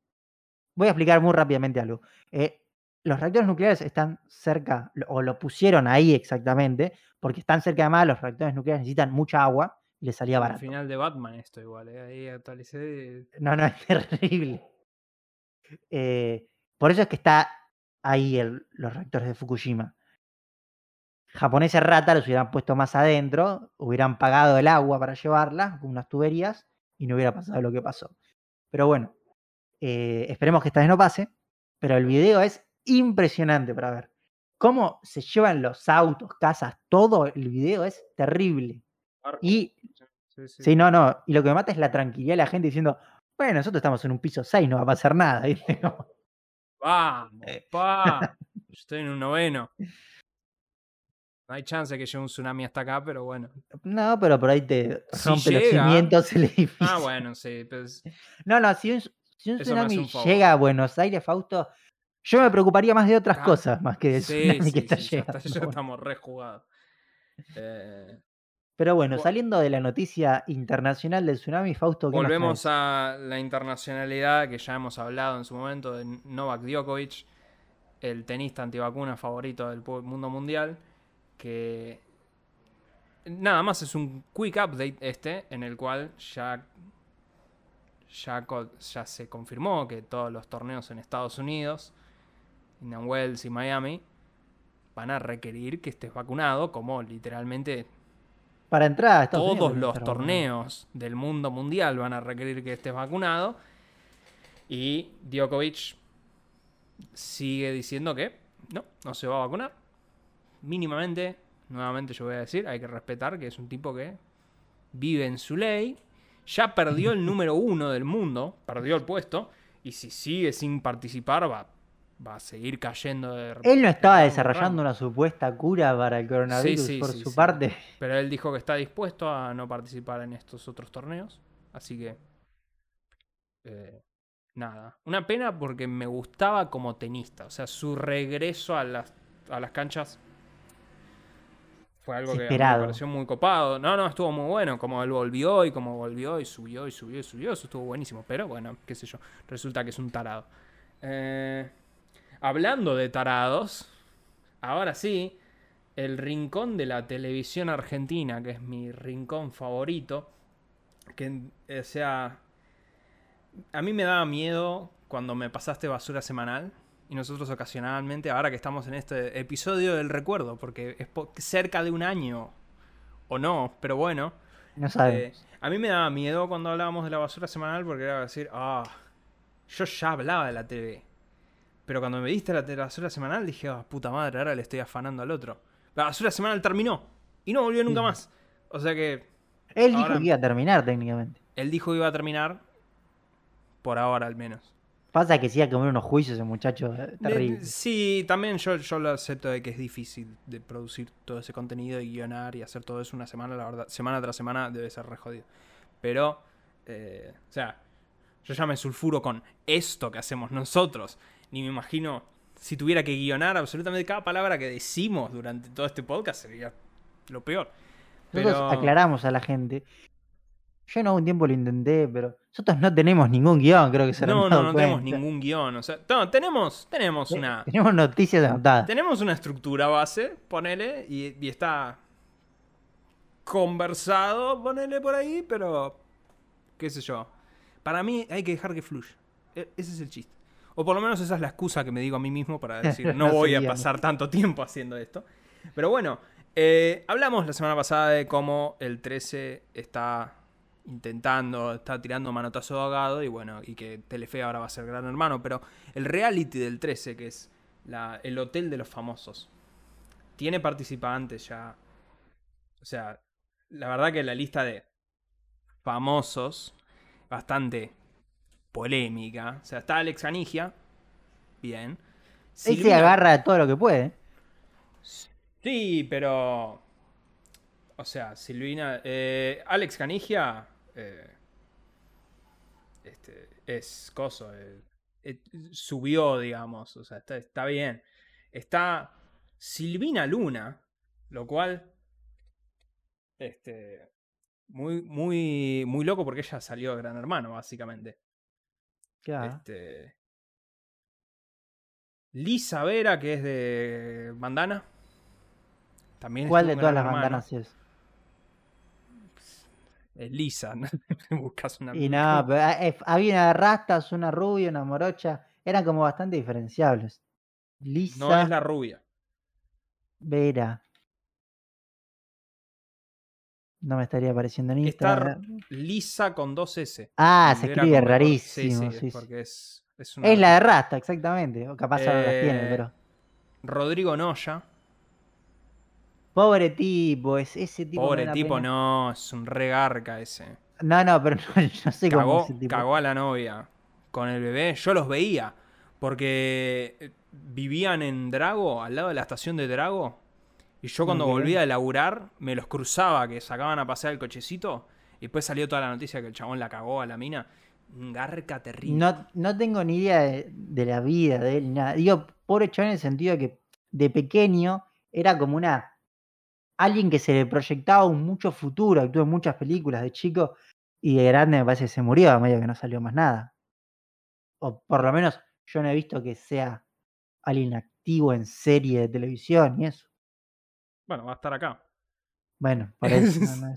voy a explicar muy rápidamente algo. Eh, los reactores nucleares están cerca, o lo pusieron ahí exactamente, porque están cerca de más, los reactores nucleares necesitan mucha agua y les salía barato. Al final de Batman esto igual, ¿eh? ahí actualicé. No, no, es terrible. Eh, por eso es que está ahí los reactores de Fukushima. Japoneses rata los hubieran puesto más adentro, hubieran pagado el agua para llevarla, con unas tuberías, y no hubiera pasado lo que pasó. Pero bueno, eh, esperemos que esta vez no pase, pero el video es impresionante para ver. Cómo se llevan los autos, casas, todo el video es terrible. Y sí, no, no. Y lo que me mata es la tranquilidad de la gente diciendo, bueno, nosotros estamos en un piso 6, no va a pasar nada. Vamos, eh. pa. Estoy en un noveno. No hay chance que llegue un tsunami hasta acá, pero bueno. No, pero por ahí te rompe los cimientos el edificio. Ah, bueno, sí. Pues... No, no, si un, tsunami llega a Buenos Aires, Fausto, yo me preocuparía más de otras cosas, más que de tsunami que está llegando. Ya, estamos rejugados. Eh... Pero bueno, saliendo de la noticia internacional del tsunami, Fausto, ¿qué Volvemos a la internacionalidad que ya hemos hablado en su momento de Novak Djokovic, el tenista antivacuna favorito del mundo mundial, que nada más es un quick update este, en el cual ya, ya, ya se confirmó que todos los torneos en Estados Unidos, Indian Wells y Miami, van a requerir que estés vacunado, como literalmente para entrar a Todos los torneos del mundo mundial van a requerir que estés vacunado. Y Djokovic sigue diciendo que no, no se va a vacunar. Mínimamente, nuevamente yo voy a decir, hay que respetar que es un tipo que vive en su ley. Ya perdió el número uno del mundo, perdió el puesto. Y si sigue sin participar, va va a seguir cayendo de Él no estaba desarrollando una supuesta cura para el coronavirus por su parte. Pero él dijo que está dispuesto a no participar en estos otros torneos. Así que eh, nada. Una pena porque me gustaba como tenista. O sea, su regreso a las, a las canchas fue algo que me pareció muy copado. No, no, estuvo muy bueno. Como él volvió y como volvió y subió y subió y subió. Eso estuvo buenísimo. Pero bueno, qué sé yo. Resulta que es un tarado. Eh, hablando de tarados, ahora sí, el rincón de la televisión argentina, que es mi rincón favorito, que o sea, a mí me daba miedo cuando me pasaste basura semanal y nosotros ocasionalmente, ahora que estamos en este episodio del recuerdo, porque es cerca de un año o no, pero bueno. No sabes. Eh, a mí me daba miedo cuando hablábamos de la basura semanal porque era decir, ah, yo ya hablaba de la TV. Pero cuando me diste la, basura semanal dije, ah, puta madre, ahora le estoy afanando al otro. La basura semanal terminó y no volvió nunca más. O sea que. Él dijo que iba a terminar técnicamente. Él dijo que iba a terminar. Por ahora al menos. Pasa que sí a comer unos juicios ese muchacho eh, terrible. Sí, también yo, yo lo acepto de que es difícil de producir todo ese contenido y guionar y hacer todo eso una semana, la verdad. Semana tras semana debe ser re jodido. Pero, eh, o sea, yo ya me sulfuro con esto que hacemos nosotros. Ni me imagino si tuviera que guionar absolutamente cada palabra que decimos durante todo este podcast sería lo peor. Nosotros aclaramos a la gente yo en algún tiempo lo intenté, pero nosotros no tenemos ningún guion, creo que se No, no, no tenemos ningún guion. O sea, no, tenemos, tenemos una. Tenemos noticias anotadas. Tenemos una estructura base, ponele, y, está conversado, ponele por ahí, pero. qué sé yo. Para mí hay que dejar que fluya. E, ese es el chiste. O por lo menos esa es la excusa que me digo a mí mismo para decir, no, voy a pasar tanto tiempo haciendo esto. Pero bueno, eh, hablamos la semana pasada de cómo el 13 está intentando, está tirando manotazo ahogado y bueno, y que Telefe ahora va a ser gran hermano, pero el reality del 13, que es la, el hotel de los famosos, tiene participantes ya. O sea, la verdad que la lista de famosos, bastante polémica. O sea, está Alex Anigia, bien. Él se agarra todo lo que puede. Sí, pero. O sea, Silvina. Eh, Alex Canigia eh, este, es coso, eh, eh, subió, digamos, o sea, está, está, bien. Está Silvina Luna, lo cual, este, muy, muy, muy loco porque ella salió de Gran Hermano, básicamente. Este, Lisa Vera, que es de Bandana. También ¿Cuál de todas las bandanas es? Lisa, ¿no? Buscas una. Y no, pero ah, eh, había una rastas, una rubia, una morocha. Eran como bastante diferenciables. Lisa. No es la rubia. Vera. No me estaría apareciendo en Instagram. lisa con dos S. Ah, se escribe rarísimo. Sí, sí, porque es. Es, la de Rasta, exactamente. O capaz ahora las tiene, eh, pero. Rodrigo Noya. Pobre tipo, es ese tipo. Pobre tipo, no, es un regarca ese. No, no, pero no, sé cagó, cómo tipo. Cagó a la novia con el bebé. Yo los veía. Porque eh, vivían en Drago, al lado de la estación de Drago. Y yo cuando volvía a laburar, me los cruzaba, que sacaban a pasear el cochecito. Y después salió toda la noticia que el chabón la cagó a la mina. Un garca terrible. No, no tengo ni idea de, la vida de él, nada. Digo, pobre chabón en el sentido de que de pequeño era como una alguien que se le proyectaba un mucho futuro, actuó en muchas películas de chico y de grande me parece que se murió, a medio que no salió más nada. O por lo menos yo no he visto que sea alguien activo en serie de televisión y eso. Bueno, va a estar acá. Bueno, parece. no,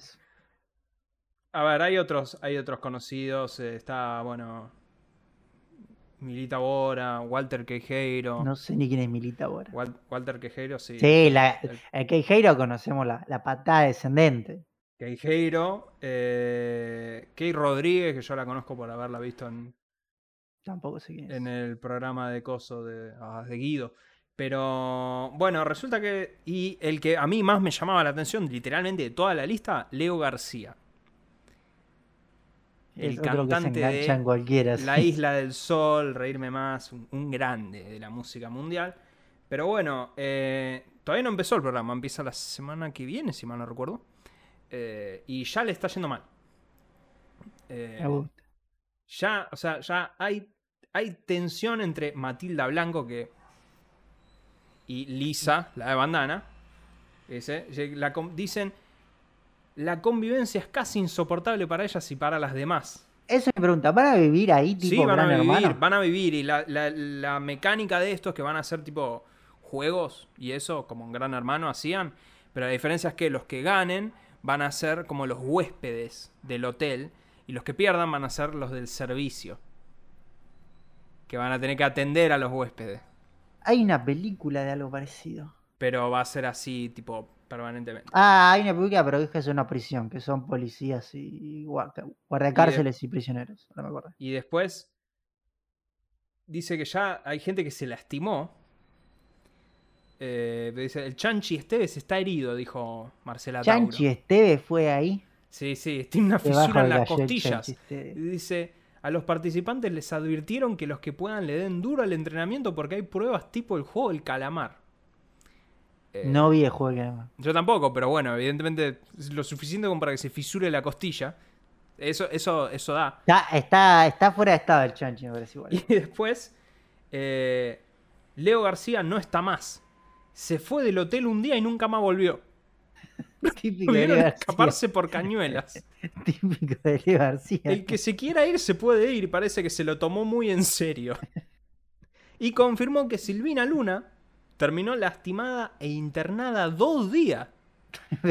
A ver, hay otros, hay otros conocidos. Eh, está, bueno, Milita Bora, Walter Queijeiro. No sé ni quién es Milita Bora. Walter Queijeiro, sí. Sí, la, el conocemos la, la patada descendente. Queijeiro, eh, Key Rodríguez, que yo la conozco por haberla visto en. Tampoco sé quién En el programa de Coso de, ah, de Guido. Pero bueno, resulta que. Y el que a mí más me llamaba la atención, literalmente de toda la lista, Leo García el cantante de La Isla del Sol, Reírme Más, un, grande de la música mundial. Pero bueno, eh, todavía no empezó el programa, empieza la semana que viene, si mal no recuerdo. Eh, y ya le está yendo mal. Eh, ya, o sea, ya hay, hay tensión entre Matilda Blanco que, y Lisa, la de bandana. Ese, la, dicen, la convivencia es casi insoportable para ellas y para las demás. Eso me pregunta, ¿van a vivir ahí tipo Sí, van a vivir, van a vivir. Y la, la, mecánica de esto es que van a ser tipo juegos y eso, como un gran hermano hacían. Pero la diferencia es que los que ganen van a ser como los huéspedes del hotel y los que pierdan van a ser los del servicio. Que van a tener que atender a los huéspedes. Hay una película de algo parecido. Pero va a ser así, tipo, permanentemente. Ah, hay una película, pero que es una prisión, que son policías y guardacárceles y, y prisioneros. No me acuerdo. Y después dice que ya hay gente que se lastimó. Eh, dice, el Chanchi Esteves está herido, dijo Marcela Chanchi Esteves fue ahí. Sí, sí, tiene una fisura en las costillas. Dice, a los participantes les advirtieron que los que puedan le den duro al entrenamiento porque hay pruebas tipo el juego del calamar. Eh, no vi el juego del calamar. Yo tampoco, pero bueno, evidentemente lo suficiente como para que se fisure la costilla. Eso, eso, eso da. Está, está, fuera de estado el chanchi, me parece igual. Y después, eh, Leo García no está más. Se fue del hotel un día y nunca más volvió. Típico de escaparse por cañuelas. Típico de Leo García. El que se quiera ir se puede ir, parece que se lo tomó muy en serio. Y confirmó que Silvina Luna terminó lastimada e internada dos días.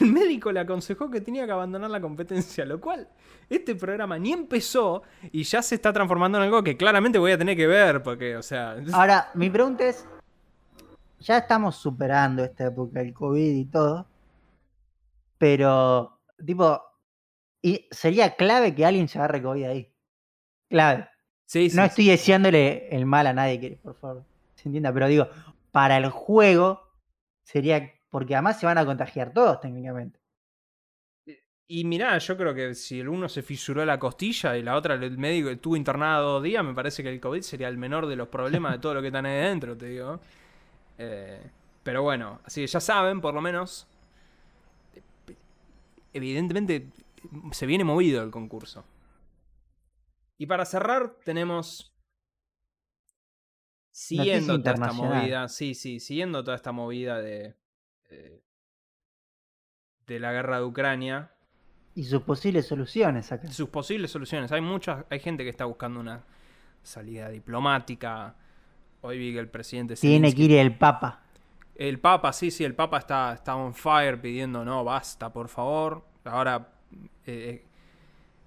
El médico le aconsejó que tenía que abandonar la competencia, lo cual este programa ni empezó y ya se está transformando en algo que claramente voy a tener que ver, porque, o sea... Ahora, mi pregunta es, ya estamos superando esta época del COVID y todo, pero, tipo, y sería clave que alguien se agarre COVID ahí. Clave. Sí, no estoy deseándole el mal a nadie, por favor entienda, pero digo, para el juego sería, porque además se van a contagiar todos técnicamente. Y mirá, yo creo que si el uno se fisuró la costilla y la otra el médico estuvo internado dos días, me parece que el COVID sería el menor de los problemas de todo lo que están ahí dentro, te digo. Eh, pero bueno, así que ya saben, por lo menos. Evidentemente se viene movido el concurso. Y para cerrar, tenemos. Siguiendo toda esta movida. Sí, sí, siguiendo toda esta movida de. Eh, de la guerra de Ucrania. Y sus posibles soluciones acá. Sus posibles soluciones. Hay muchas. Hay gente que está buscando una salida diplomática Hoy vi que el presidente... Tiene que ir el Papa. El Papa, sí, sí, el Papa está, está on fire pidiendo, no, basta, por favor. Ahora, eh,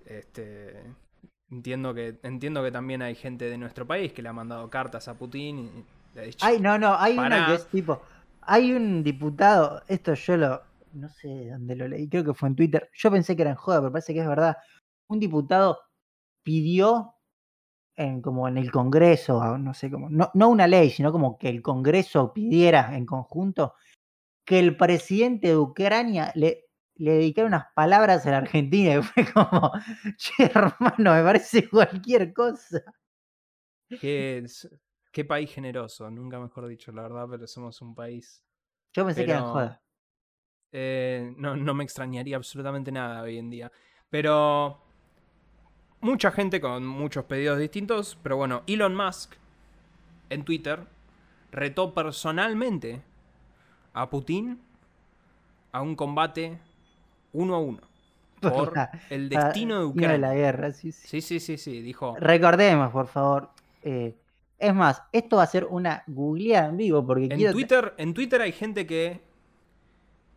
eh, este, entiendo, que, entiendo que también hay gente de nuestro país que le ha mandado cartas a Putin. Y le ha dicho, Ay, no, no, hay una que es tipo, hay un diputado, esto yo lo, no sé dónde lo leí, creo que fue en Twitter, yo pensé que era en joda, pero parece que es verdad. Un diputado pidió en, como en el Congreso, no sé cómo, no, no una ley, sino como que el Congreso pidiera en conjunto que el presidente de Ucrania le, le dedicara unas palabras a la Argentina y fue como, che, hermano, me parece cualquier cosa. Qué, qué país generoso, nunca mejor dicho, la verdad, pero somos un país. Yo pensé que era joda. Eh, no, no me extrañaría absolutamente nada hoy en día. Pero mucha gente con muchos pedidos distintos, pero bueno, Elon Musk en Twitter retó personalmente a Putin a un combate uno a uno por el destino de Ucrania. la guerra, sí sí. sí, sí, sí, dijo. Recordemos, por favor. Eh, es más, esto va a ser una googleada en vivo porque en Twitter, en Twitter hay gente que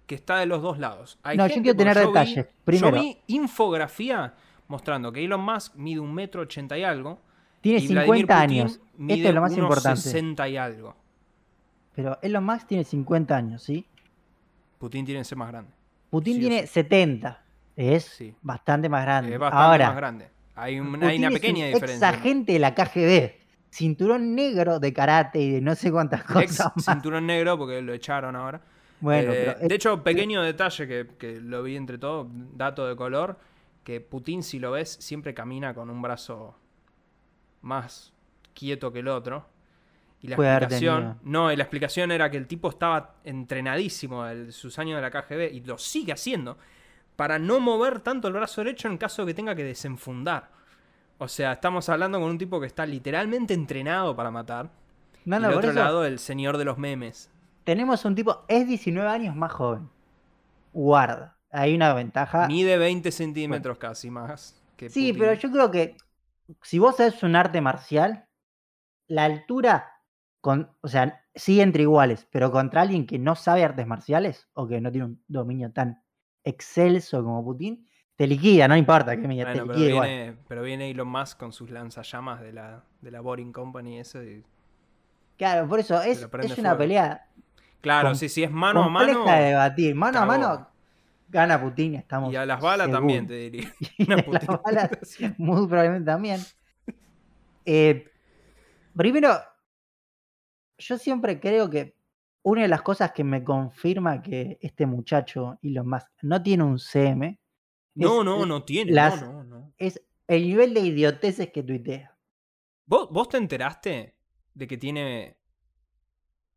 que está de los dos lados. no, yo quiero tener detalles. Primero, yo vi infografía mostrando que Elon Musk mide un metro ochenta y algo. Tiene 50 años. Esto es lo más importante. 60 y algo. Pero Elon Musk tiene 50 años, ¿sí? Putin tiene que ser más grande. Putin tiene 70. Es bastante más grande. Es bastante más grande. Hay, una pequeña diferencia. Esa gente de la KGB. Cinturón negro de karate y de no sé cuántas cosas. Cinturón negro porque lo echaron ahora. Bueno, eh, de hecho, pequeño detalle que, que, lo vi entre todo, dato de color que Putin, si lo ves, siempre camina con un brazo más quieto que el otro. Y la explicación. No, la explicación era que el tipo estaba entrenadísimo de sus años de la KGB y lo sigue haciendo para no mover tanto el brazo derecho en caso de que tenga que desenfundar. O sea, estamos hablando con un tipo que está literalmente entrenado para matar. No, no, y otro lado, el señor de los memes. Tenemos un tipo, es 19 años más joven. Guarda. Hay una ventaja. Mide 20 centímetros casi más. Que sí, pero yo creo que si vos haces un arte marcial, la altura, con, o sea, sí entre iguales, pero contra alguien que no sabe artes marciales o que no tiene un dominio tan excelso como Putin, te liquida, no importa que me te liquida pero viene, pero viene Elon Musk con sus lanzallamas de la, de la Boring Company eso Claro, por eso es, es una pelea. Claro, si, si es mano a mano. de debatir. Mano a mano gana Putin, estamos. Y a las balas también, te diría. Y a las balas, muy probablemente también. Eh, primero, yo siempre creo que una de las cosas que me confirma que este muchacho Elon Musk no tiene un CM. No, no, no tiene. no, no, Es el nivel de idioteces que tuitea. ¿Vos, ¿Vos te enteraste de que tiene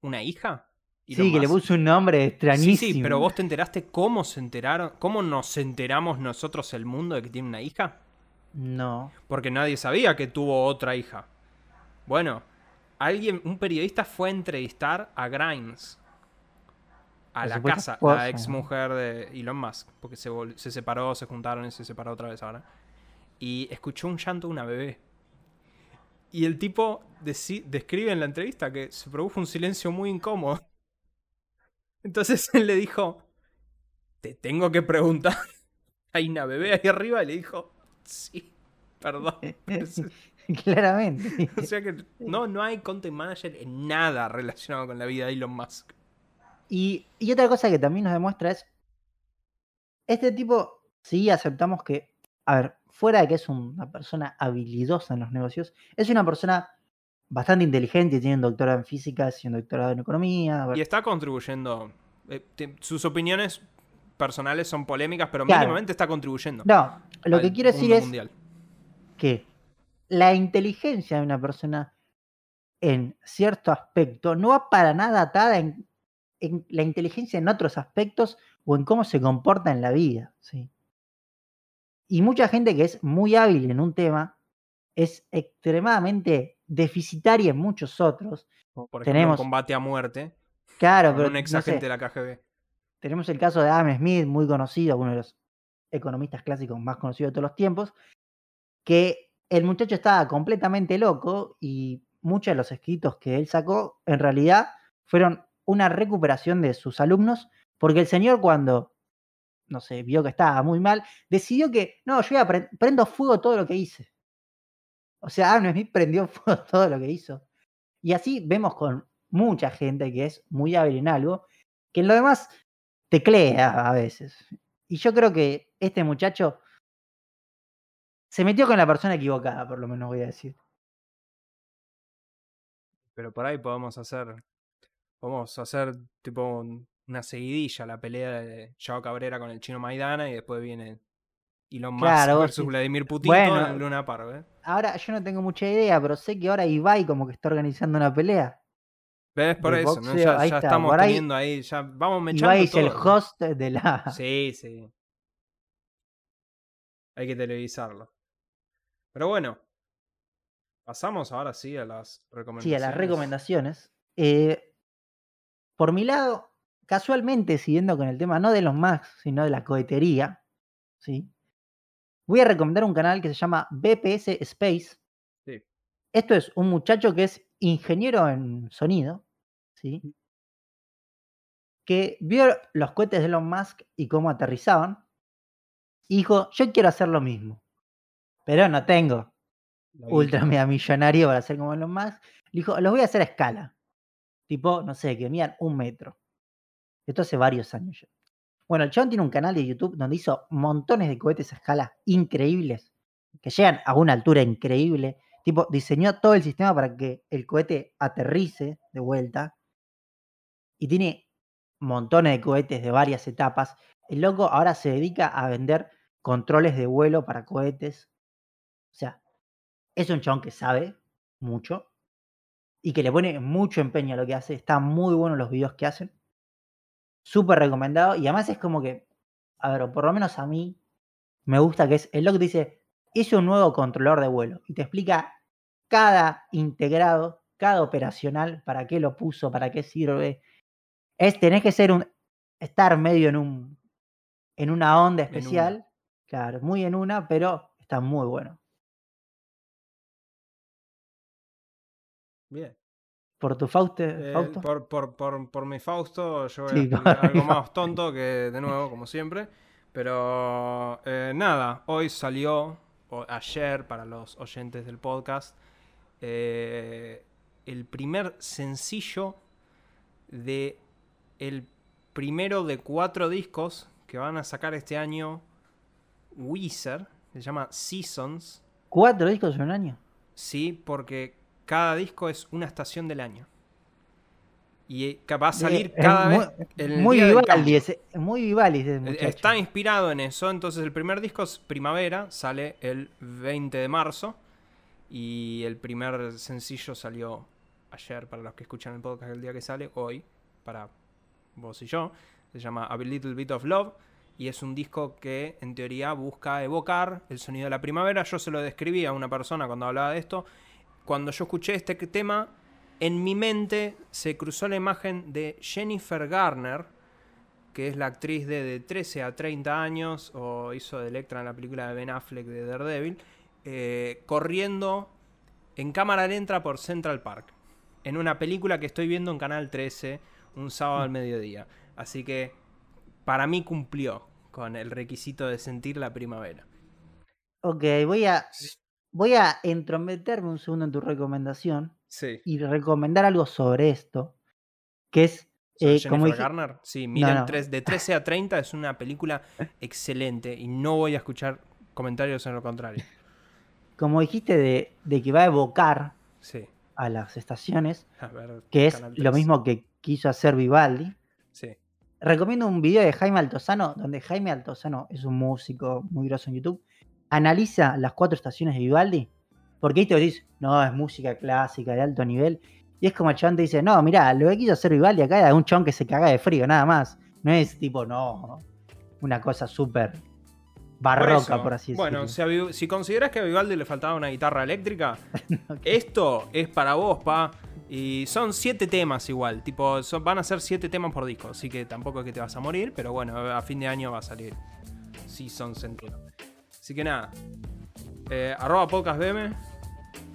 una hija? sí, que le puso un nombre extrañísimo. Sí, sí, pero vos te enteraste cómo se enteraron, cómo nos enteramos nosotros el mundo de que tiene una hija? No. Porque nadie sabía que tuvo otra hija. Bueno, alguien, un periodista fue a entrevistar a Grimes. A la casa, la ex mujer de Elon Musk. Porque se, se separó, se juntaron y se separó otra vez ahora. Y escuchó un llanto de una bebé. Y el tipo describe en la entrevista que se produjo un silencio muy incómodo. Entonces él le dijo, te tengo que preguntar. Hay una bebé ahí arriba y le dijo, sí, perdón. Claramente. O sea que no, no hay content manager en nada relacionado con la vida de Elon Musk. Y, otra cosa que también nos demuestra es, este tipo, sí aceptamos que, a ver, fuera de que es una persona habilidosa en los negocios, es una persona bastante inteligente, tiene un doctorado en física, y un doctorado en economía. Y está contribuyendo. Eh, sus opiniones personales son polémicas, pero mínimamente está contribuyendo. No, lo que quiero decir es que la inteligencia de una persona en cierto aspecto no va para nada atada en, la inteligencia en otros aspectos o en cómo se comporta en la vida. ¿sí? Y mucha gente que es muy hábil en un tema es extremadamente deficitaria en muchos otros. por ejemplo, tenemos, combate a muerte. Claro, pero. Un ex de la KGB. Tenemos el caso de Adam Smith, muy conocido, uno de los economistas clásicos más conocidos de todos los tiempos, que el muchacho estaba completamente loco y muchos de los escritos que él sacó en realidad fueron una recuperación de sus alumnos, porque el señor cuando, no sé, vio que estaba muy mal, decidió que, no, yo ya prendo fuego todo lo que hice. O sea, Adam Smith prendió fuego todo lo que hizo. Y así vemos con mucha gente que es muy hábil en algo, que en lo demás teclea a veces. Y yo creo que este muchacho se metió con la persona equivocada, por lo menos voy a decir. Pero por ahí podemos hacer. Podemos hacer tipo una seguidilla, la pelea de Chao Cabrera con el chino Maidana y después viene Elon Musk versus Vladimir Putin bueno, en Luna Park. ¿eh? Ahora yo no tengo mucha idea, pero sé que ahora Ibai como que está organizando una pelea. ¿Ves? Por eso, ¿no? ya, estamos teniendo ahí, ya vamos mechando Ibai es el host de la... Sí, sí. Hay que televisarlo. Pero bueno, pasamos ahora sí a las recomendaciones. Sí, a las recomendaciones. Eh, por mi lado, casualmente, siguiendo con el tema no de los Max, sino de la cohetería, ¿sí? voy a recomendar un canal que se llama BPS Space. Sí. Esto es un muchacho que es ingeniero en sonido, ¿sí? que vio los cohetes de Elon Musk y cómo aterrizaban, y dijo, yo quiero hacer lo mismo pero no tengo ultra mega millonario para hacer como Elon Musk. Dijo, los voy a hacer a escala. Tipo, no sé, que midan un metro. Esto hace varios años ya. Bueno, el chabón tiene un canal de YouTube donde hizo montones de cohetes a escala increíbles, que llegan a una altura increíble. Tipo, diseñó todo el sistema para que el cohete aterrice de vuelta. Y tiene montones de cohetes de varias etapas. El loco ahora se dedica a vender controles de vuelo para cohetes o sea, es un chabón que sabe mucho y que le pone mucho empeño a lo que hace. Están muy buenos los videos que hacen. Súper recomendado. Y además es como que, a ver, por lo menos a mí me gusta que es el lo que dice, hice un nuevo controlador de vuelo y te explica cada integrado, cada operacional, para qué lo puso, para qué sirve. Es, tenés que ser un, estar medio en un, en una onda especial. Claro, muy en una, pero está muy bueno. Bien. ¿Por tu Fausto? Eh, por, por, por, por, mi Fausto, yo voy a algo más tonto que de nuevo, como siempre. Pero eh, nada, hoy salió, o ayer para los oyentes del podcast, eh, el primer sencillo de el primero de cuatro discos que van a sacar este año Weezer, se llama Seasons. ¿Cuatro discos en un año? Sí, porque cada disco es una estación del año. Y eh, va a salir cada vez. muy, Vivaldi, muy Vivaldi Está inspirado en eso. Entonces, el primer disco es Primavera, sale el 20 de marzo. Y el primer sencillo salió ayer para los que escuchan el podcast el día que sale, hoy, para vos y yo. Se llama A Little Bit of Love. Y es un disco que en teoría busca evocar el sonido de la primavera. Yo se lo describí a una persona cuando hablaba de esto cuando yo escuché este tema, en mi mente se cruzó la imagen de Jennifer Garner, que es la actriz de, de 13 a 30 años, o hizo de Electra en la película de Ben Affleck de Daredevil, eh, corriendo en cámara lenta por Central Park, en una película que estoy viendo en Canal 13 un sábado al mediodía. Así que para mí cumplió con el requisito de sentir la primavera. Ok, voy a voy a entrometerme un segundo en tu recomendación y recomendar algo sobre esto, que es... Eh, como Garner? Sí, miren, de 13 a 30 es una película excelente y no voy a escuchar comentarios en lo contrario. Como dijiste de, que va a evocar a las estaciones, que es lo mismo que quiso hacer Vivaldi. Sí. Recomiendo un video de Jaime Altozano, donde Jaime Altozano es un músico muy grosso en YouTube, analiza las cuatro estaciones de Vivaldi, porque ahí te decís, no, es música clásica de alto nivel, y es como el chabón te dice, no, mira, lo que quiso hacer Vivaldi acá es un chabón que se caga de frío, nada más. No es tipo, no, una cosa súper barroca, por, así decirlo. Bueno, si, consideras que a Vivaldi le faltaba una guitarra eléctrica, esto es para vos, pa. Y son siete temas igual, tipo, van a ser siete temas por disco, así que tampoco es que te vas a morir, pero bueno, a fin de año va a salir Seasons entero. Así que nada. Eh, arroba podcast BM.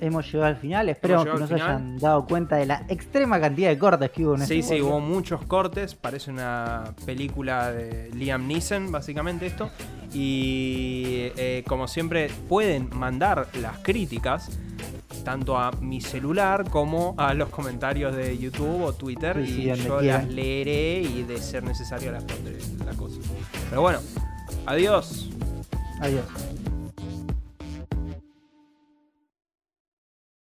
Hemos llegado al final. Espero que nos hayan dado cuenta de la extrema cantidad de cortes que hubo en este Sí, sí, hubo muchos cortes. Parece una película de Liam Neeson, básicamente esto. Y eh, como siempre, pueden mandar las críticas tanto a mi celular como a los comentarios de YouTube o Twitter y yo las leeré y de ser necesario las pondré la cosa. Pero bueno, adiós. 哎呀。